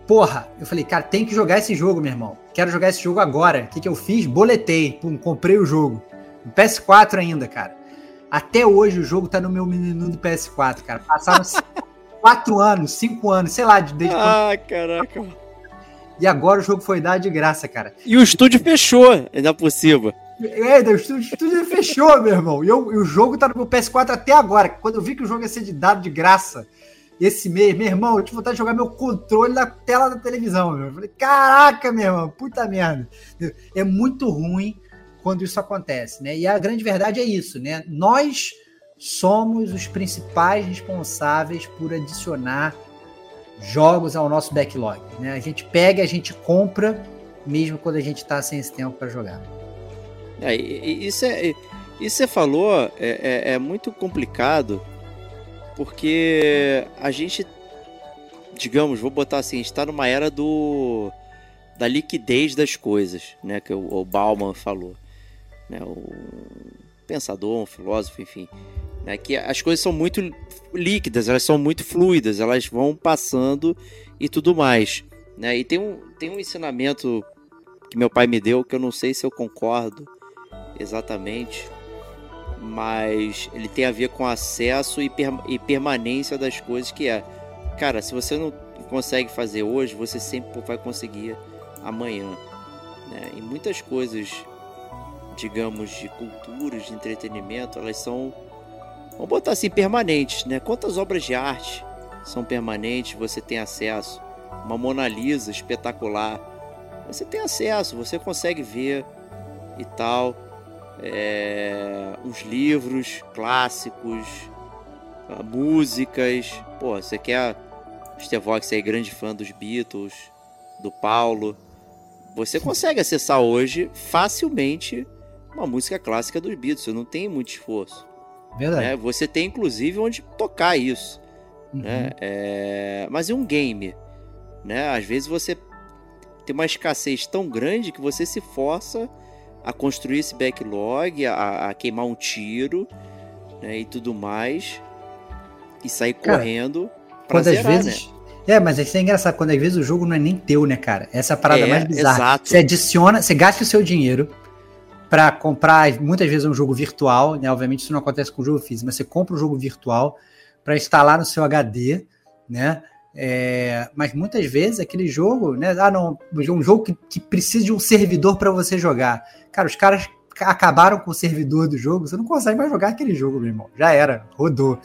porra, eu falei, cara, tem que jogar esse jogo, meu irmão. Quero jogar esse jogo agora. O que, que eu fiz? Boletei, pum, comprei o jogo. No PS4 ainda, cara. Até hoje o jogo tá no meu menino do PS4, cara. Passaram quatro anos, cinco anos, sei lá, desde Ah, quando... caraca. E agora o jogo foi dado de graça, cara. E o estúdio fechou, ainda por cima. É, o estúdio, o estúdio fechou, meu irmão. E, eu, e, o jogo tá no meu PS4 até agora. Quando eu vi que o jogo ia ser de dado de graça esse mês, meu irmão, eu tive vontade de jogar meu controle na tela da televisão, meu. Eu falei, caraca, meu irmão, puta merda. É muito ruim quando isso acontece, né? E a grande verdade é isso, né? Nós somos os principais responsáveis por adicionar jogos ao nosso backlog. Né? A gente pega, a gente compra, mesmo quando a gente está sem esse tempo para jogar. É, isso é, isso você falou é, é, é, muito complicado porque a gente, digamos, vou botar assim, está numa era do da liquidez das coisas, né? Que o, o Bauman falou, né? O pensador, um filósofo, enfim, né? Que as coisas são muito líquidas, elas são muito fluidas, elas vão passando e tudo mais. Né? E tem um, tem um ensinamento que meu pai me deu que eu não sei se eu concordo exatamente, mas ele tem a ver com acesso e, per, e permanência das coisas que é, cara, se você não consegue fazer hoje, você sempre vai conseguir amanhã. Né? E muitas coisas, digamos, de cultura, de entretenimento, elas são vamos botar assim, permanentes, né? Quantas obras de arte são permanentes, você tem acesso? Uma Mona Lisa espetacular, você tem acesso, você consegue ver e tal. É, os livros clássicos, músicas, pô, você quer Stevox é grande fã dos Beatles, do Paulo. Você consegue acessar hoje facilmente uma música clássica dos Beatles, não tem muito esforço. Verdade. Né? Você tem inclusive onde tocar isso. Uhum. Né? É... Mas e um game? Né? Às vezes você tem uma escassez tão grande que você se força a construir esse backlog, a, a queimar um tiro né? e tudo mais. E sair Cara, correndo pra zerar, às vezes. É, mas isso é engraçado, quando às vezes o jogo não é nem teu, né, cara? Essa é a parada É, mais bizarra. exato. Você adiciona, você gasta o seu dinheiro pra comprar, muitas vezes, um jogo virtual, né? Obviamente isso não acontece com o jogo físico, mas você compra um jogo virtual pra instalar no seu HD, né? É, mas muitas vezes aquele jogo, né? Ah, não, um jogo que, que precisa de um servidor pra você jogar. Cara, os caras acabaram com o servidor do jogo, você não consegue mais jogar aquele jogo, meu irmão. Já era, rodou.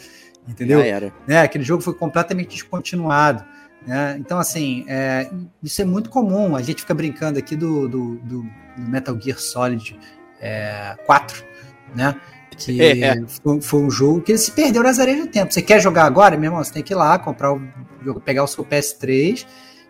Entendeu? Já era. né? Aquele jogo foi completamente descontinuado. Né? Então, assim, é, isso é muito comum. A gente fica brincando aqui do, do, do- do Metal Gear Solid é, 4, né? Que É. foi, foi um jogo que ele se perdeu nas areias do tempo. Você quer jogar agora, meu irmão? Você tem que ir lá, comprar o jogo, pegar o seu PS3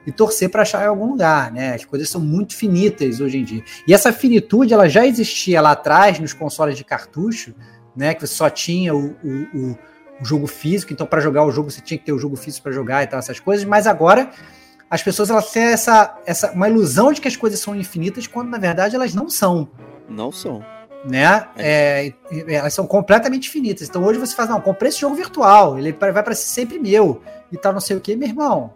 e torcer para achar em algum lugar, né? As coisas são muito finitas hoje em dia. E essa finitude, ela já existia lá atrás nos consoles de cartucho, né? Que você só tinha o, o- o- o jogo físico, então para jogar o jogo você tinha que ter o jogo físico para jogar e tal, essas coisas, mas agora as pessoas elas têm essa, essa uma ilusão de que as coisas são infinitas, quando na verdade elas não são, Não são. né? É, e- elas são completamente finitas. Então hoje você faz, não, comprei esse jogo virtual, ele vai para ser sempre meu e tal, não sei o que, meu irmão.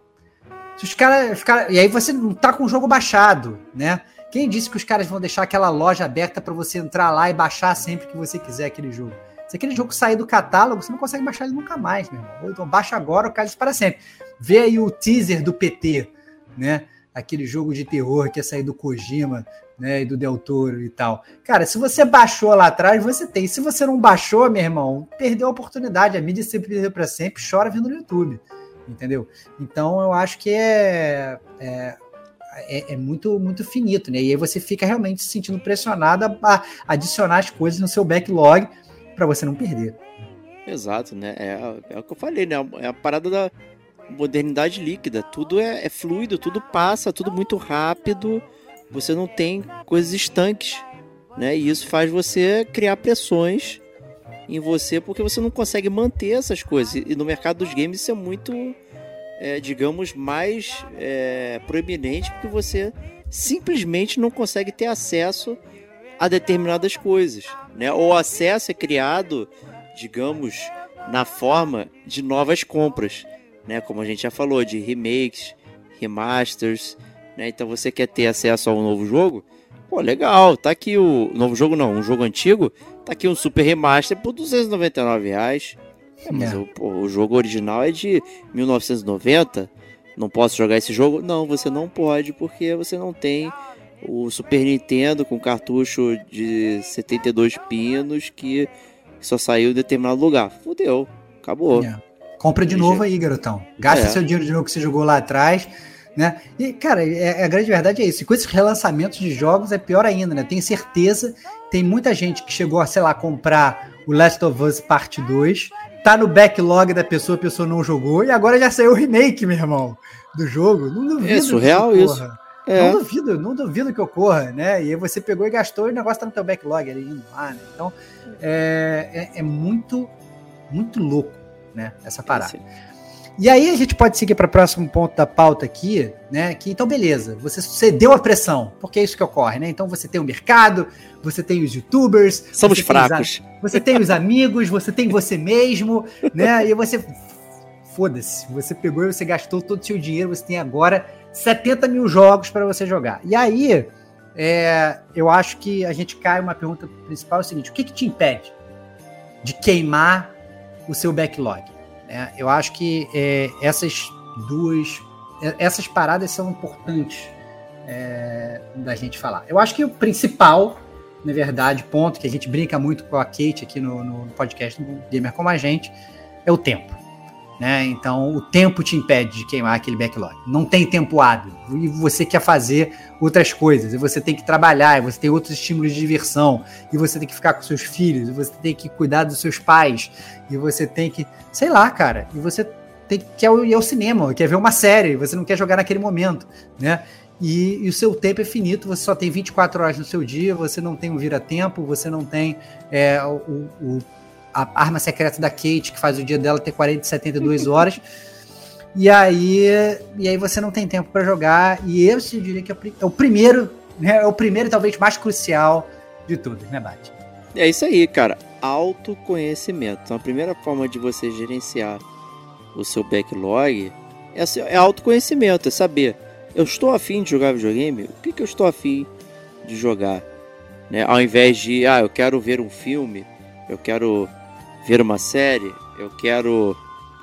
Se os caras, cara, e aí você não tá com o jogo baixado, né? Quem disse que os caras vão deixar aquela loja aberta para você entrar lá e baixar sempre que você quiser aquele jogo? Se aquele jogo sair do catálogo, você não consegue baixar ele nunca mais, meu irmão. Então baixa agora ou cai para sempre. Vê aí o teaser do PT, né? Aquele jogo de terror que ia sair do Kojima, né? E do Del Toro e tal. Cara, se você baixou lá atrás, você tem. Se você não baixou, meu irmão, perdeu a oportunidade. A mídia sempre perdeu para sempre, chora vindo no YouTube. Entendeu? Então eu acho que é, é, é, é muito, muito finito, né? E aí você fica realmente se sentindo pressionado a adicionar as coisas no seu backlog para você não perder. Exato, né? É, é o que eu falei, né? É a parada da modernidade líquida. Tudo é, é fluido, tudo passa, tudo muito rápido. Você não tem coisas estanques, né? E isso faz você criar pressões em você porque você não consegue manter essas coisas. E no mercado dos games isso é muito, é, digamos, mais é, proeminente porque você simplesmente não consegue ter acesso a determinadas coisas, né? Ou acesso é criado, digamos, na forma de novas compras, né? Como a gente já falou, de remakes, remasters, né? Então você quer ter acesso a um novo jogo? Pô, legal, tá aqui o novo jogo não, um jogo antigo, tá aqui um super remaster por 299 reais. É, mas É. O, pô, o jogo original é de 1990. Não posso jogar esse jogo? Não, você não pode porque você não tem o Super Nintendo com cartucho de 72 pinos que só saiu em determinado lugar. Fudeu, acabou. É. Compra de novo aí, garotão. Gasta É. seu dinheiro de novo que você jogou lá atrás. Né? E, cara, é- a grande verdade é isso. E com esses relançamentos de jogos é pior ainda, né? Tenho certeza, tem muita gente que chegou a, sei lá, comprar o Last of Us Parte 2, tá no backlog da pessoa, a pessoa não jogou, e agora já saiu o remake, meu irmão, do jogo. Não duvido. É surreal que isso. É, Não duvido, não duvido que ocorra, né? E aí você pegou e gastou e o negócio tá no teu backlog ali indo lá, né? Então, é, é, é muito, muito louco, né? Essa parada. assim, E aí a gente pode seguir para o próximo ponto da pauta aqui, né? Que então, beleza, você cedeu a pressão, porque é isso que ocorre, né? Então você tem o mercado, você tem os youtubers, somos você tem os fracos. você tem os amigos, você tem você mesmo, né? E você. Foda-se, você pegou e você gastou todo o seu dinheiro, você tem agora 70 mil jogos para você jogar. E aí, é, eu acho que a gente cai uma pergunta principal: é o seguinte, o que, que te impede de queimar o seu backlog? né? eu acho que é, essas duas, é, essas paradas são importantes é, da gente falar. Eu acho que o principal, na verdade, ponto que a gente brinca muito com a Kate aqui no, no podcast do Gamer Como a Gente, é o tempo. Né? Então, o tempo te impede de queimar aquele backlog. Não tem tempo hábil. E você quer fazer outras coisas. E você tem que trabalhar. E você tem outros estímulos de diversão. E você tem que ficar com seus filhos. E você tem que cuidar dos seus pais. E você tem que. Sei lá, cara. E você tem, quer ir ao cinema, quer ver uma série, você não quer jogar naquele momento, né? E, e, o seu tempo é finito, você só tem 24 horas no seu dia, você não tem um vira-tempo, você não tem é, o, o, a arma secreta da Kate, que faz o dia dela ter 40, 72 horas. e aí, e aí você não tem tempo para jogar. E eu diria que é o primeiro, né, é o primeiro talvez mais crucial de tudo, né, Bate? É isso aí, cara. Autoconhecimento. Então, a primeira forma de você gerenciar o seu backlog é, é autoconhecimento, é saber eu estou afim de jogar videogame? O que, que eu estou afim de jogar? Né? Ao invés de, ah, eu quero ver um filme, eu quero ver uma série, eu quero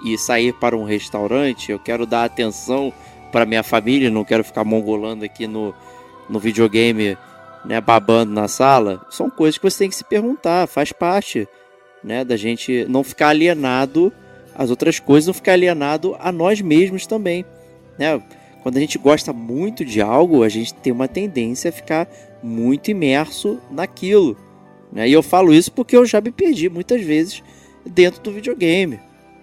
ir sair para um restaurante, eu quero dar atenção para minha família, não quero ficar mongolando aqui no, no videogame, né, babando na sala. São coisas que você tem que se perguntar, faz parte, né, da gente não ficar alienado às outras coisas, não ficar alienado a nós mesmos também, né? Quando a gente gosta muito de algo, a gente tem uma tendência a ficar muito imerso naquilo. Né? E eu falo isso porque eu já me perdi muitas vezes dentro do videogame.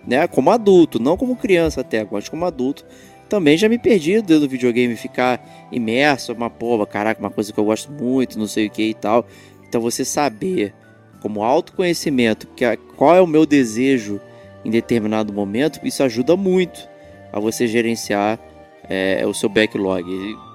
Né? Como adulto, não como criança até, mas como adulto. Também já me perdi dentro do videogame, ficar imerso, uma porra, caraca, uma coisa que eu gosto muito, não sei o que e tal. Então você saber, como autoconhecimento, que qual é o meu desejo em determinado momento, isso ajuda muito a você gerenciar é, o seu backlog.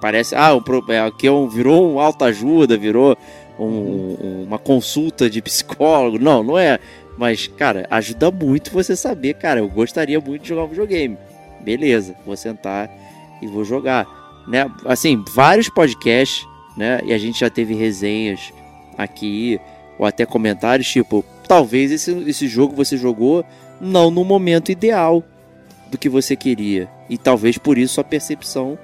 Parece, ah, um, é, aqui é um, virou um autoajuda, virou um, uma consulta de psicólogo. Não, não é. Mas, cara, ajuda muito você saber, cara, eu gostaria muito de jogar um videogame. Beleza, vou sentar e vou jogar. Né? Assim, vários podcasts, né? E a gente já teve resenhas aqui, ou até comentários, tipo, talvez esse, esse jogo você jogou não no momento ideal do que você queria. E talvez por isso a percepção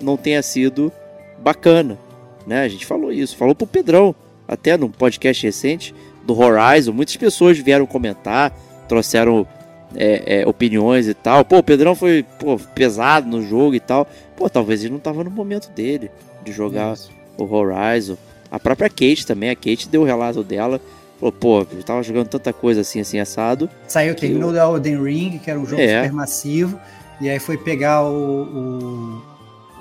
não tenha sido bacana. Né? A gente falou isso, falou pro Pedrão, até num podcast recente do Horizon. Muitas pessoas vieram comentar, trouxeram é, é, opiniões e tal. Pô, o Pedrão foi pô, pesado no jogo e tal. Pô, talvez ele não tava no momento dele de jogar o Horizon. A própria Kate também, a Kate deu o relato dela. Falou, pô, eu tava jogando tanta coisa assim, assim, assado. Saiu, terminou da Elden Ring, que era um jogo é. super massivo. E aí foi pegar o, o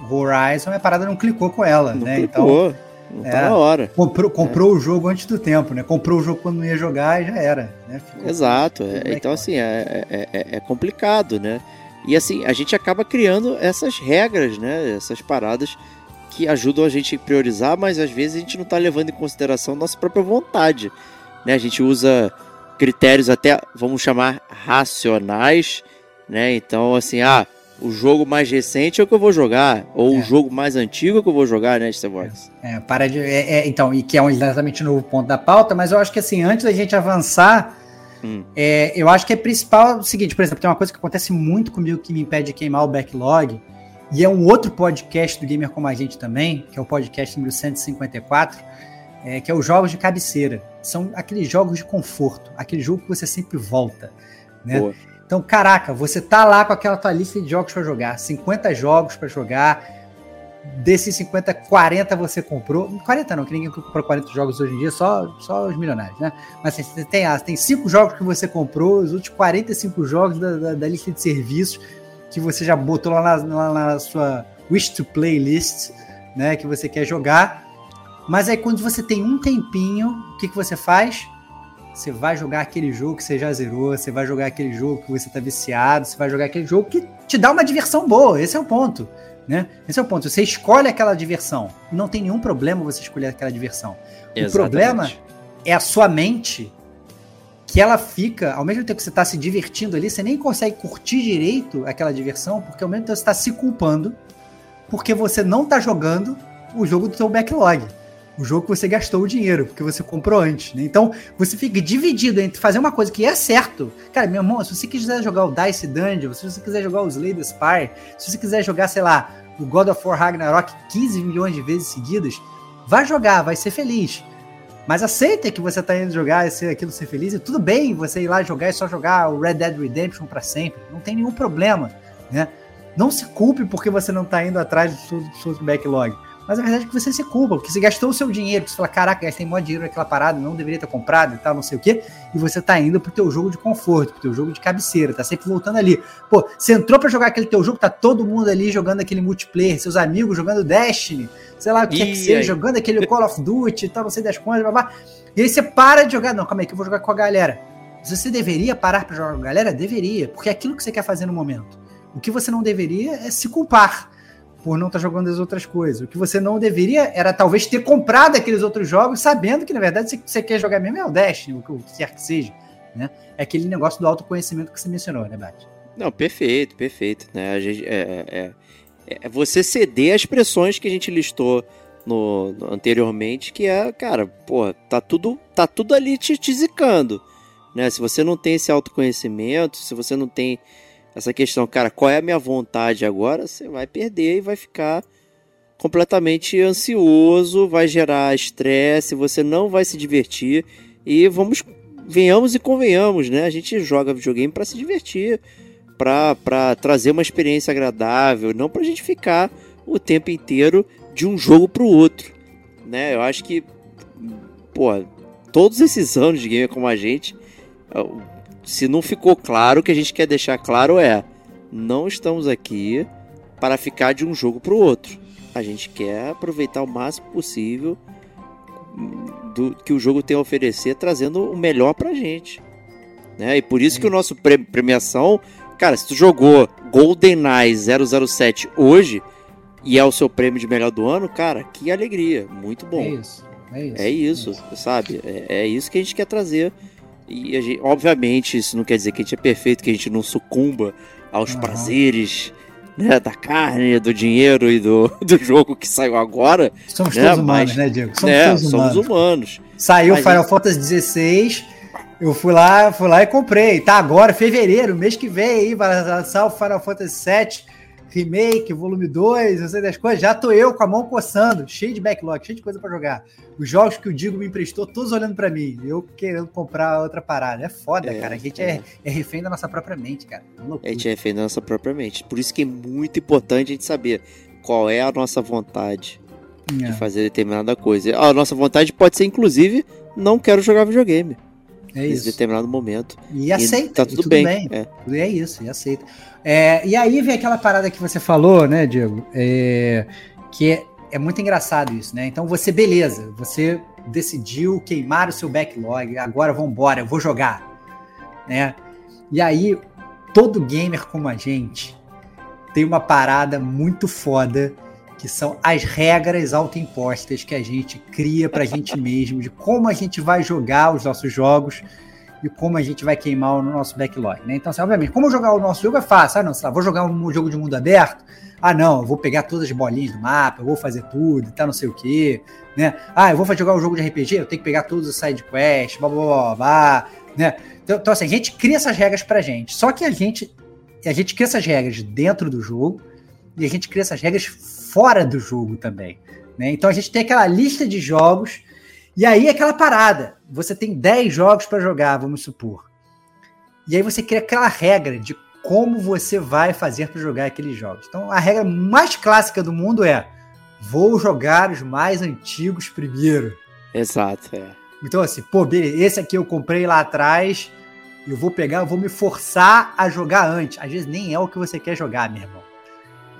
Horizon a parada não clicou com ela, não né? Clicou. Então, não tá é, na hora. Comprou, comprou é. o jogo antes do tempo, né? Comprou o jogo quando não ia jogar e já era. Né? Exato. É, então, assim, é, é, é, é, complicado, né? E assim, a gente acaba criando essas regras, né? Essas paradas que ajudam a gente a priorizar, mas às vezes a gente não tá levando em consideração nossa própria vontade. Né? A gente usa critérios até, vamos chamar, racionais né? Então, assim, ah, o jogo mais recente é o que eu vou jogar, ou é. o jogo mais antigo é o que eu vou jogar, né, Starbox? É, para de. É, é, então, e que é um exatamente novo ponto da pauta, mas eu acho que assim, antes da gente avançar, hum. é, eu acho que é principal o seguinte, por exemplo, tem uma coisa que acontece muito comigo que me impede de queimar o backlog, e é um outro podcast do Gamer Como a Gente também, que é o podcast número 154, é, que é os jogos de cabeceira. São aqueles jogos de conforto, aquele jogo que você sempre volta. Né? Boa. Então, caraca, você tá lá com aquela tua lista de jogos para jogar, 50 jogos para jogar. Desses 50, 40 você comprou. 40 não, que ninguém comprou 40 jogos hoje em dia, só, só os milionários, né? Mas assim, você tem, ah, tem 5 jogos que você comprou, os últimos 45 jogos da, da, da lista de serviços que você já botou lá na, lá na sua Wish to Play list, né? Que você quer jogar. Mas aí quando você tem um tempinho, o que, que você faz? Você vai jogar aquele jogo que você já zerou, você vai jogar aquele jogo que você tá viciado, você vai jogar aquele jogo que te dá uma diversão boa. Esse é o ponto. Né? Esse é o ponto. Você escolhe aquela diversão. Não tem nenhum problema você escolher aquela diversão. Exatamente. O problema é a sua mente que ela fica, ao mesmo tempo que você está se divertindo ali, você nem consegue curtir direito aquela diversão, porque ao mesmo tempo você está se culpando porque você não está jogando o jogo do seu backlog o jogo que você gastou o dinheiro, porque você comprou antes, né? Então, você fica dividido entre fazer uma coisa que é certo. Cara, meu irmão, se você quiser jogar o Dice Dungeon, se você quiser jogar o Slay the Spire, se você quiser jogar, sei lá, o God of War Ragnarok 15 milhões de vezes seguidas, vai jogar, vai ser feliz. Mas aceita que você tá indo jogar e aquilo ser feliz, e tudo bem você ir lá jogar e só jogar o Red Dead Redemption para sempre. Não tem nenhum problema, né? Não se culpe porque você não tá indo atrás do seu, do seu backlog Mas a verdade é que você se culpa, porque você gastou o seu dinheiro, você fala, caraca, gastei mó dinheiro naquela parada, não deveria ter comprado e tal, não sei o quê, e você tá indo pro teu jogo de conforto, pro teu jogo de cabeceira, tá sempre voltando ali. Pô, você entrou pra jogar aquele teu jogo, tá todo mundo ali jogando aquele multiplayer, seus amigos jogando Destiny, sei lá o que, é que seja, jogando aquele Call of Duty e tal, não sei das coisas, blá, blá. E aí você para de jogar, não, calma aí que eu vou jogar com a galera. Você deveria parar pra jogar com a galera? Deveria, porque é aquilo que você quer fazer no momento. O que você não deveria é se culpar por não estar tá jogando as outras coisas. O que você não deveria era talvez ter comprado aqueles outros jogos, sabendo que na verdade você, quer jogar mesmo é o Destiny, o que quer que seja. Né? É aquele negócio do autoconhecimento que você mencionou, né, Bate? Não, perfeito, perfeito. Né? A gente, é, é, é, é você ceder as pressões que a gente listou no, no, anteriormente, que é, cara, pô, tá tudo, tá tudo ali te, te zicando. Né? Se você não tem esse autoconhecimento, se você não tem essa questão, cara, qual é a minha vontade agora? Você vai perder e vai ficar completamente ansioso, vai gerar estresse, você não vai se divertir e vamos venhamos e convenhamos, né? A gente joga videogame para se divertir, para trazer uma experiência agradável, não para a gente ficar o tempo inteiro de um jogo para o outro, né? Eu acho que, pô, todos esses anos de game como a gente, se não ficou claro, o que a gente quer deixar claro é: não estamos aqui para ficar de um jogo para o outro. A gente quer aproveitar o máximo possível do que o jogo tem a oferecer, trazendo o melhor para a gente. Né? E por isso que o nosso premiação, cara, se tu jogou GoldenEye 007 hoje e é o seu prêmio de melhor do ano, cara, que alegria, muito bom. É isso, é isso, é isso, é isso. sabe? É, é isso que a gente quer trazer e gente, obviamente isso não quer dizer que a gente é perfeito, que a gente não sucumba aos uhum. prazeres né, da carne, do dinheiro e do, do jogo que saiu agora. Somos né, todos humanos, mas, né, Diego? Somos, né, todos humanos. somos humanos. Saiu mas, Final Fantasy XVI, eu fui lá, fui lá e comprei. Tá agora, fevereiro, mês que vem aí, vai lançar o Final Fantasy VII remake, volume 2, não sei das coisas, já tô eu com a mão coçando, cheio de backlog, cheio de coisa para jogar. Os jogos que o Digo me emprestou, todos olhando para mim, eu querendo comprar outra parada. É foda, é, cara. A gente é. É, é. refém da nossa própria mente, cara. É a gente é refém da nossa própria mente. Por isso que é muito importante a gente saber qual é a nossa vontade de é. fazer determinada coisa. A nossa vontade pode ser, inclusive, não quero jogar videogame. É isso. Determinado momento. E aceita. E tá tudo, tudo bem. bem. É. é isso, e aceita. É, e aí vem aquela parada que você falou, né, Diego? É, que é, é muito engraçado isso, né? Então você, beleza, você decidiu queimar o seu backlog, agora vamos embora, eu vou jogar, né? E aí, todo gamer como a gente tem uma parada muito foda que são as regras autoimpostas que a gente cria pra gente mesmo, de como a gente vai jogar os nossos jogos e como a gente vai queimar o nosso backlog, né? Então, assim, obviamente, como jogar o nosso jogo é fácil. Ah, não, sei lá, vou jogar um jogo de mundo aberto. Ah, não, eu vou pegar todas as bolinhas do mapa, eu vou fazer tudo, tá não sei o quê, né? Ah, eu vou jogar um jogo de RPG, eu tenho que pegar todos os side quests, blá, blá, blá, blá, né? Então, então, assim, a gente cria essas regras pra gente. Só que a gente, a gente cria essas regras dentro do jogo e a gente cria essas regras fora do jogo também, né? Então a gente tem aquela lista de jogos e aí aquela parada, você tem 10 jogos para jogar, vamos supor. E aí você cria aquela regra de como você vai fazer para jogar aqueles jogos. Então a regra mais clássica do mundo é: vou jogar os mais antigos primeiro. Exato, é. Então assim, pô, beleza, esse aqui eu comprei lá atrás, eu vou pegar, eu vou me forçar a jogar antes. Às vezes nem é o que você quer jogar, meu irmão.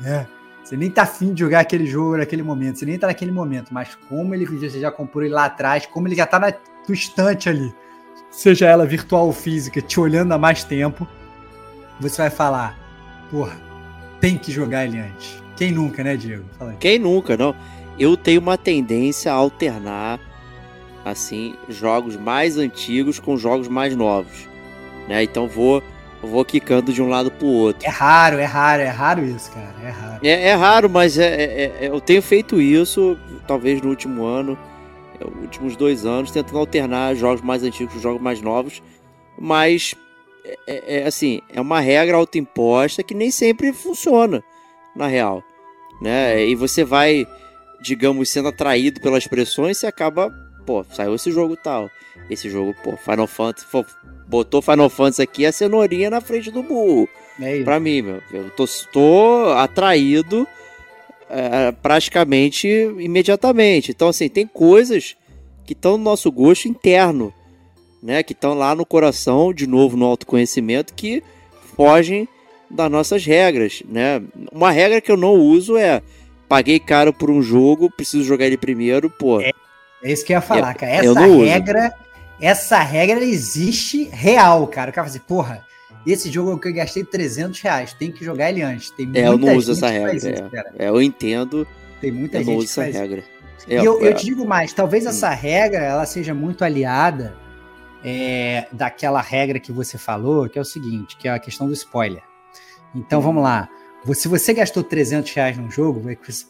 É. Você nem tá afim de jogar aquele jogo naquele momento, você nem tá naquele momento, mas como ele você já comprou ele lá atrás, como ele já tá na tua estante ali, seja ela virtual ou física, te olhando há mais tempo, você vai falar, porra, tem que jogar ele antes. Quem nunca, né, Diego? Quem nunca, não? Eu tenho uma tendência a alternar, assim, jogos mais antigos com jogos mais novos, né? Então vou vou quicando de um lado pro outro. É raro, é raro, é raro isso, cara. É raro. É, é raro, mas é, é, é eu tenho feito isso, talvez no último ano, é, últimos dois anos, tentando alternar jogos mais antigos com jogos mais novos. Mas, é, é, assim, é uma regra autoimposta que nem sempre funciona, na real. Né? E você vai, digamos, sendo atraído pelas pressões, você acaba, pô, saiu esse jogo tal. Esse jogo, pô, Final Fantasy, botou Final Fantasy aqui a cenourinha na frente do burro. É isso. Pra mim, meu. Eu tô, tô atraído é, praticamente imediatamente. Então, assim, tem coisas que estão no nosso gosto interno, né? Que estão lá no coração, de novo, no autoconhecimento, que fogem das nossas regras, né? Uma regra que eu não uso é paguei caro por um jogo, preciso jogar ele primeiro, pô. É, é isso que eu ia falar, é, cara. Essa regra, uso. Essa regra existe real, cara. O cara fala assim, porra, esse jogo que eu gastei 300 reais, tem que jogar ele antes. Tem é, eu não uso essa regra. Isso, é. é. eu entendo. Tem muita eu gente não uso essa regra. É, e eu, eu, te digo mais, talvez hum. essa regra ela seja muito aliada é, daquela regra que você falou, que é o seguinte, que é a questão do spoiler. Então hum. vamos lá. Se você gastou 300 reais num jogo,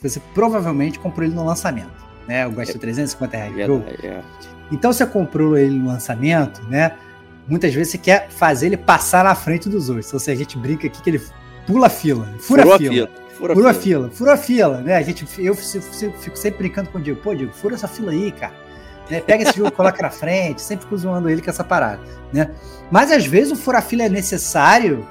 você provavelmente comprou ele no lançamento. Né? Eu gastou 350 reais no jogo. É. Então você comprou ele no lançamento, né? Muitas vezes você quer fazer ele passar na frente dos outros. Então, se a gente brinca aqui que ele pula a fila, fura a fila. fila. Fura, fura a fila. fura a fila, né? A gente, eu fico sempre brincando com o Diego, pô, Diego, fura essa fila aí, cara. Né? Pega esse jogo e coloca na frente, sempre fico zoando ele com essa parada, né? Mas às vezes o fura fila é necessário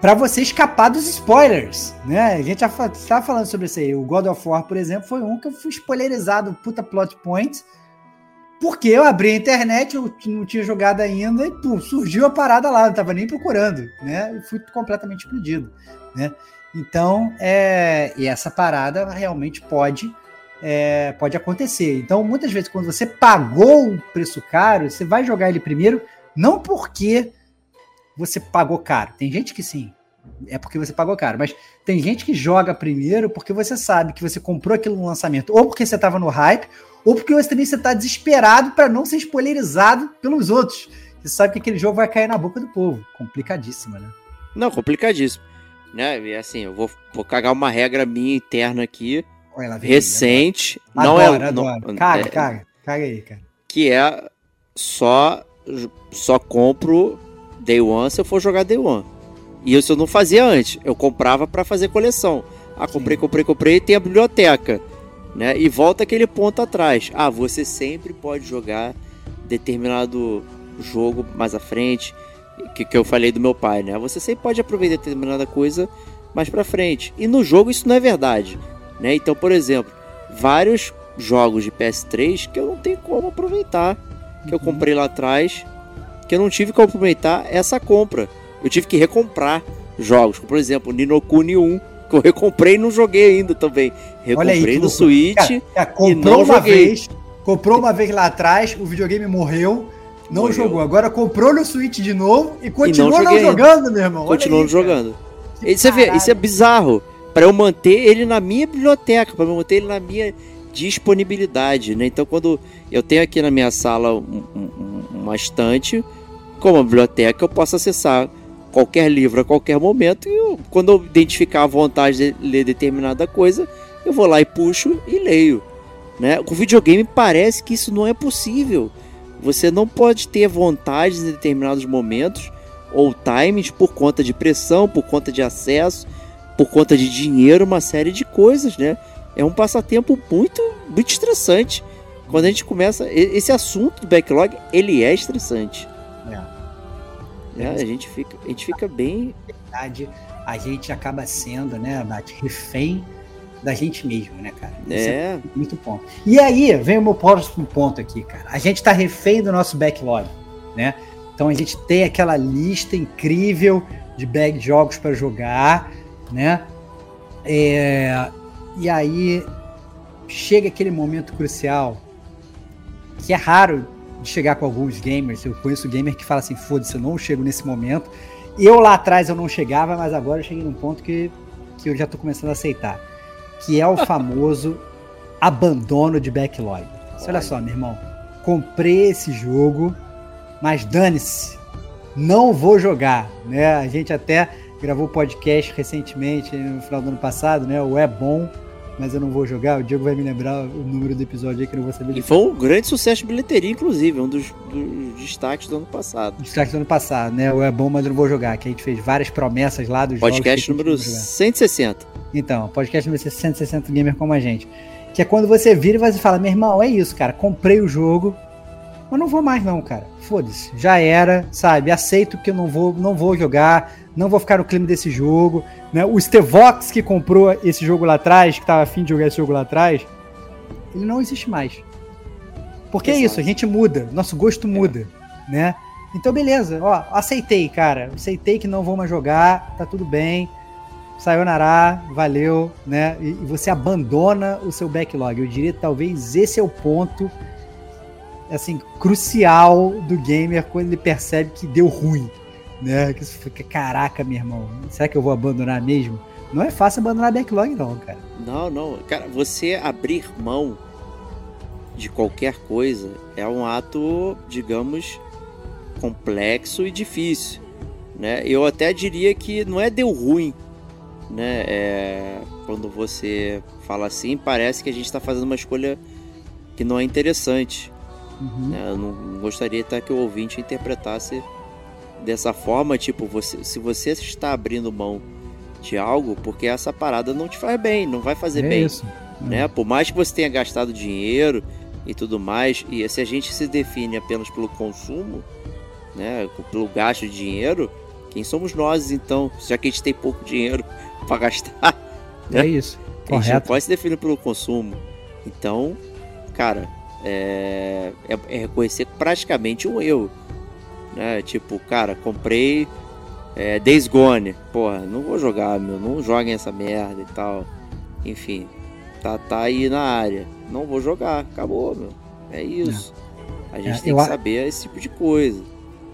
para você escapar dos spoilers, né? A gente já estava falando sobre isso aí. O God of War, por exemplo, foi um que eu fui spoilerizado, puta plot point, porque eu abri a internet, eu não tinha jogado ainda e pum, surgiu a parada lá, não estava nem procurando, né? Fui completamente explodido, né? Então, é, e essa parada realmente pode é, pode acontecer. Então, muitas vezes, quando você pagou um preço caro, você vai jogar ele primeiro, não porque você pagou caro. Tem gente que sim, é porque você pagou caro, mas tem gente que joga primeiro porque você sabe que você comprou aquilo no lançamento, ou porque você estava no hype, ou porque você também está desesperado para não ser spoilerizado pelos outros. Você sabe que aquele jogo vai cair na boca do povo. Complicadíssima, né? Não, complicadíssimo. Né? E assim, eu vou, vou cagar uma regra minha interna aqui, Olha, recente. não é. Adoro. Não, caga, é, caga, caga aí, cara. Que é só, só compro Day One se eu for jogar Day One. E isso eu não fazia antes. Eu comprava para fazer coleção. Ah, comprei, Sim. comprei, comprei e tem a biblioteca. Né? E volta aquele ponto atrás. Ah, você sempre pode jogar determinado jogo mais à frente. Que, que eu falei do meu pai, né? Você sempre pode aproveitar determinada coisa mais pra frente. E no jogo isso não é verdade. Né? Então, por exemplo, vários jogos de PS3 que eu não tenho como aproveitar. Que eu uhum. comprei lá atrás que eu não tive que aproveitar essa compra. Eu tive que recomprar jogos, como por exemplo, Ninokuni 1, que eu recomprei e não joguei ainda também. Recomprei aí, no Switch cara, cara, e não uma joguei. Vez, comprou uma vez lá atrás, o videogame morreu, não morreu. jogou. Agora comprou no Switch de novo e continua não, não jogando, meu irmão. Continuou jogando. Você vê, isso é bizarro. Para eu manter ele na minha biblioteca, para eu manter ele na minha disponibilidade, né? Então quando eu tenho aqui na minha sala um, um, uma estante como a biblioteca, eu posso acessar qualquer livro a qualquer momento e eu, quando eu identificar a vontade de ler determinada coisa, eu vou lá e puxo e leio. Né? Com videogame parece que isso não é possível. Você não pode ter vontade em determinados momentos ou times por conta de pressão, por conta de acesso, por conta de dinheiro, uma série de coisas, né? É um passatempo muito, muito estressante. Quando a gente começa esse assunto do backlog, ele é estressante. É. a gente fica, a gente fica bem. Na verdade, a gente acaba sendo, né, Bate, refém da gente mesmo, né, cara? Isso é. é muito ponto. E aí, vem o meu próximo ponto aqui, cara. A gente tá refém do nosso backlog, né? Então a gente tem aquela lista incrível de bag jogos para jogar, né? É, e aí chega aquele momento crucial que é raro de chegar com alguns gamers. Eu conheço gamer que fala assim: foda-se, eu não chego nesse momento. Eu lá atrás eu não chegava, mas agora eu cheguei num ponto que, que eu já tô começando a aceitar. Que é o famoso abandono de backlog. Olha. olha só, meu irmão. Comprei esse jogo, mas dane-se. Não vou jogar. Né? A gente até gravou podcast recentemente, no final do ano passado, né? O É Bom mas eu não vou jogar. O Diego vai me lembrar o número do episódio aí que eu não vou saber. E foi um grande sucesso de bilheteria, inclusive, um dos, dos destaques do ano passado. Destaques do ano passado, né? O é bom, mas eu não vou jogar. Que a gente fez várias promessas lá dos podcast jogos. Podcast número 160. Então, podcast número 160 Gamer como a gente. Que é quando você vira e você fala, meu irmão, é isso, cara. Comprei o jogo, Mas não vou mais não, cara. Foda-se. Já era, sabe? Aceito que eu não vou, não vou jogar, não vou ficar no clima desse jogo. Né? O Stevox que comprou esse jogo lá atrás, que tava afim de jogar esse jogo lá atrás, ele não existe mais. Porque Exato. é isso, a gente muda, nosso gosto muda, é. né? Então, beleza, ó, aceitei, cara. Aceitei que não vou mais jogar, tá tudo bem. Sayonara, valeu, né? E, e você abandona o seu backlog. Eu diria que talvez esse é o ponto assim, crucial do gamer quando ele percebe que deu ruim, né? Que você fica, caraca, meu irmão, será que eu vou abandonar mesmo? Não é fácil abandonar backlog, não, cara. Não, não. Cara, você abrir mão de qualquer coisa é um ato, digamos, complexo e difícil. Né? Eu até diria que não é deu ruim. Né? É, quando você fala assim, parece que a gente está fazendo uma escolha que não é interessante. Uhum. Né? Eu não gostaria até que o ouvinte interpretasse dessa forma, tipo, você, se você está abrindo mão de algo, porque essa parada não te faz bem, não vai fazer é bem. Isso. Né? Por mais que você tenha gastado dinheiro e tudo mais, e se a gente se define apenas pelo consumo, né, pelo gasto de dinheiro, quem somos nós então, já que a gente tem pouco dinheiro para gastar? Né? É isso. A gente não pode se definir pelo consumo. Então, cara, é, é, é reconhecer praticamente um erro. Né? Tipo, cara, comprei é, Days Gone. Porra, não vou jogar, meu. Não joguem essa merda e tal. Enfim, tá, tá aí na área. Não vou jogar. Acabou, meu. É isso. É. A gente é, tem que saber esse tipo de coisa.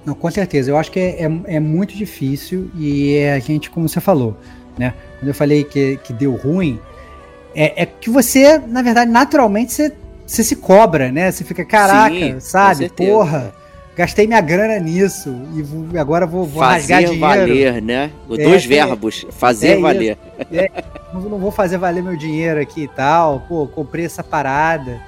Não, com certeza. Eu acho que é, é, é, muito difícil e é a gente, como você falou, né? Quando eu falei que, que deu ruim, é, é que você, na verdade, naturalmente, você você se cobra, né? Você fica, caraca, Sim, sabe? Porra, gastei minha grana nisso e agora vou, vou fazer rasgar dinheiro. valer, né? É, Dois é, verbos, fazer é valer. É, não vou fazer valer meu dinheiro aqui e tal. Pô, comprei essa parada.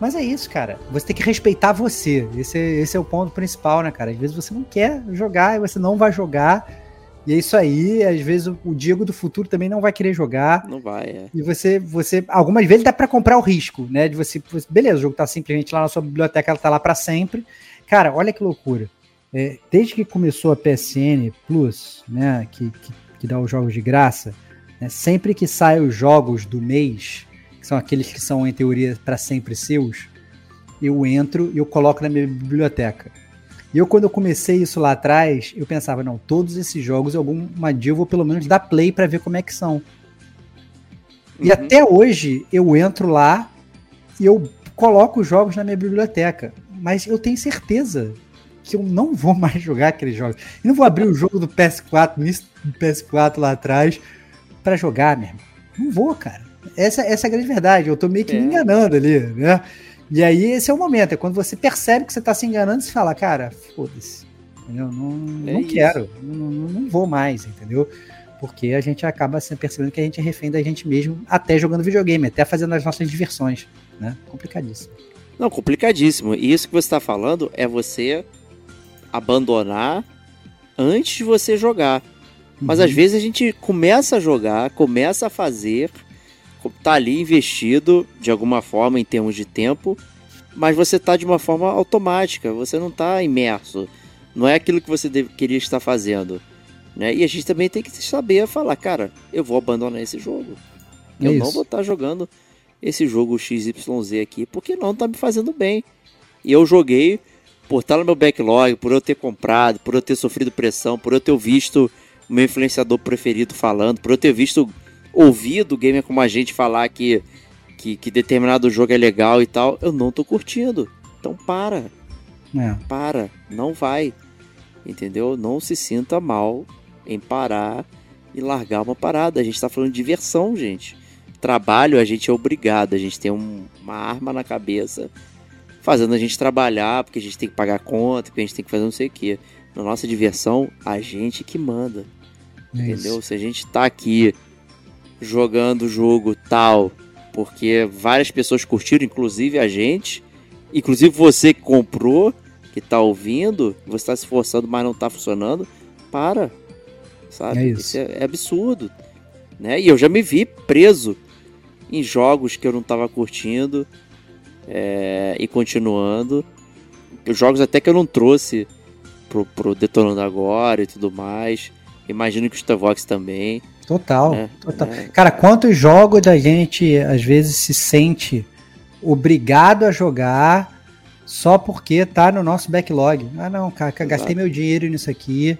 Mas é isso, cara. Você tem que respeitar você. Esse, esse é o ponto principal, né, cara? Às vezes você não quer jogar e você não vai jogar e é isso aí, às vezes o Diego do futuro também não vai querer jogar. Não vai, é. E você, você algumas vezes dá para comprar o risco, né? De você, beleza, o jogo tá simplesmente lá na sua biblioteca, ela tá lá para sempre. Cara, olha que loucura. É, desde que começou a PSN Plus, né, que, que, que dá os jogos de graça, né, sempre que saem os jogos do mês, que são aqueles que são em teoria para sempre seus, eu entro e eu coloco na minha biblioteca. E eu, quando eu comecei isso lá atrás, eu pensava, não, todos esses jogos, alguma dia eu vou pelo menos dar play para ver como é que são. E uhum. até hoje eu entro lá e eu coloco os jogos na minha biblioteca. Mas eu tenho certeza que eu não vou mais jogar aqueles jogos. Eu não vou abrir o jogo do PS4, do PS4 lá atrás, para jogar mesmo. Não vou, cara. Essa, essa é a grande verdade. Eu tô meio que é. me enganando ali, né? E aí esse é o momento, é quando você percebe que você está se enganando e fala, cara, foda-se, eu não, é não quero, não, não, vou mais, entendeu? Porque a gente acaba percebendo que a gente é refém da gente mesmo, até jogando videogame, até fazendo as nossas diversões, né? Complicadíssimo. Não, complicadíssimo. E isso que você está falando é você abandonar antes de você jogar. Mas uhum. às vezes a gente começa a jogar, começa a fazer, tá ali investido de alguma forma em termos de tempo, mas você tá de uma forma automática, você não tá imerso. Não é aquilo que você queria estar fazendo. Né? E a gente também tem que saber falar, cara, eu vou abandonar esse jogo. Eu não vou estar tá jogando esse jogo XYZ aqui, porque não tá me fazendo bem. E eu joguei por estar no meu backlog, por eu ter comprado, por eu ter sofrido pressão, por eu ter visto o meu influenciador preferido falando, por eu ter visto ouvido gamer como a gente falar que, que, que, determinado jogo é legal e tal, eu não tô curtindo. Então para. É. Para. Não vai. Entendeu? Não se sinta mal em parar e largar uma parada. A gente tá falando de diversão, gente. Trabalho, a gente é obrigado. A gente tem um, uma arma na cabeça fazendo a gente trabalhar, porque a gente tem que pagar conta, porque a gente tem que fazer não sei o que. Na nossa diversão, a gente que manda. É entendeu? Se a gente tá aqui jogando o jogo tal, porque várias pessoas curtiram, inclusive a gente, inclusive você que comprou, que tá ouvindo, você está se esforçando, mas não está funcionando, para. Sabe? É isso. isso é, é, absurdo. Né? E eu já me vi preso em jogos que eu não estava curtindo é, e continuando. os jogos até que eu não trouxe pro, pro Detonando Agora e tudo mais. Imagino que o Starvox também. Total, né? total. É. Cara, quantos jogos a gente às vezes se sente obrigado a jogar só porque tá no nosso backlog. Ah, não, cara, Exato. gastei meu dinheiro nisso aqui,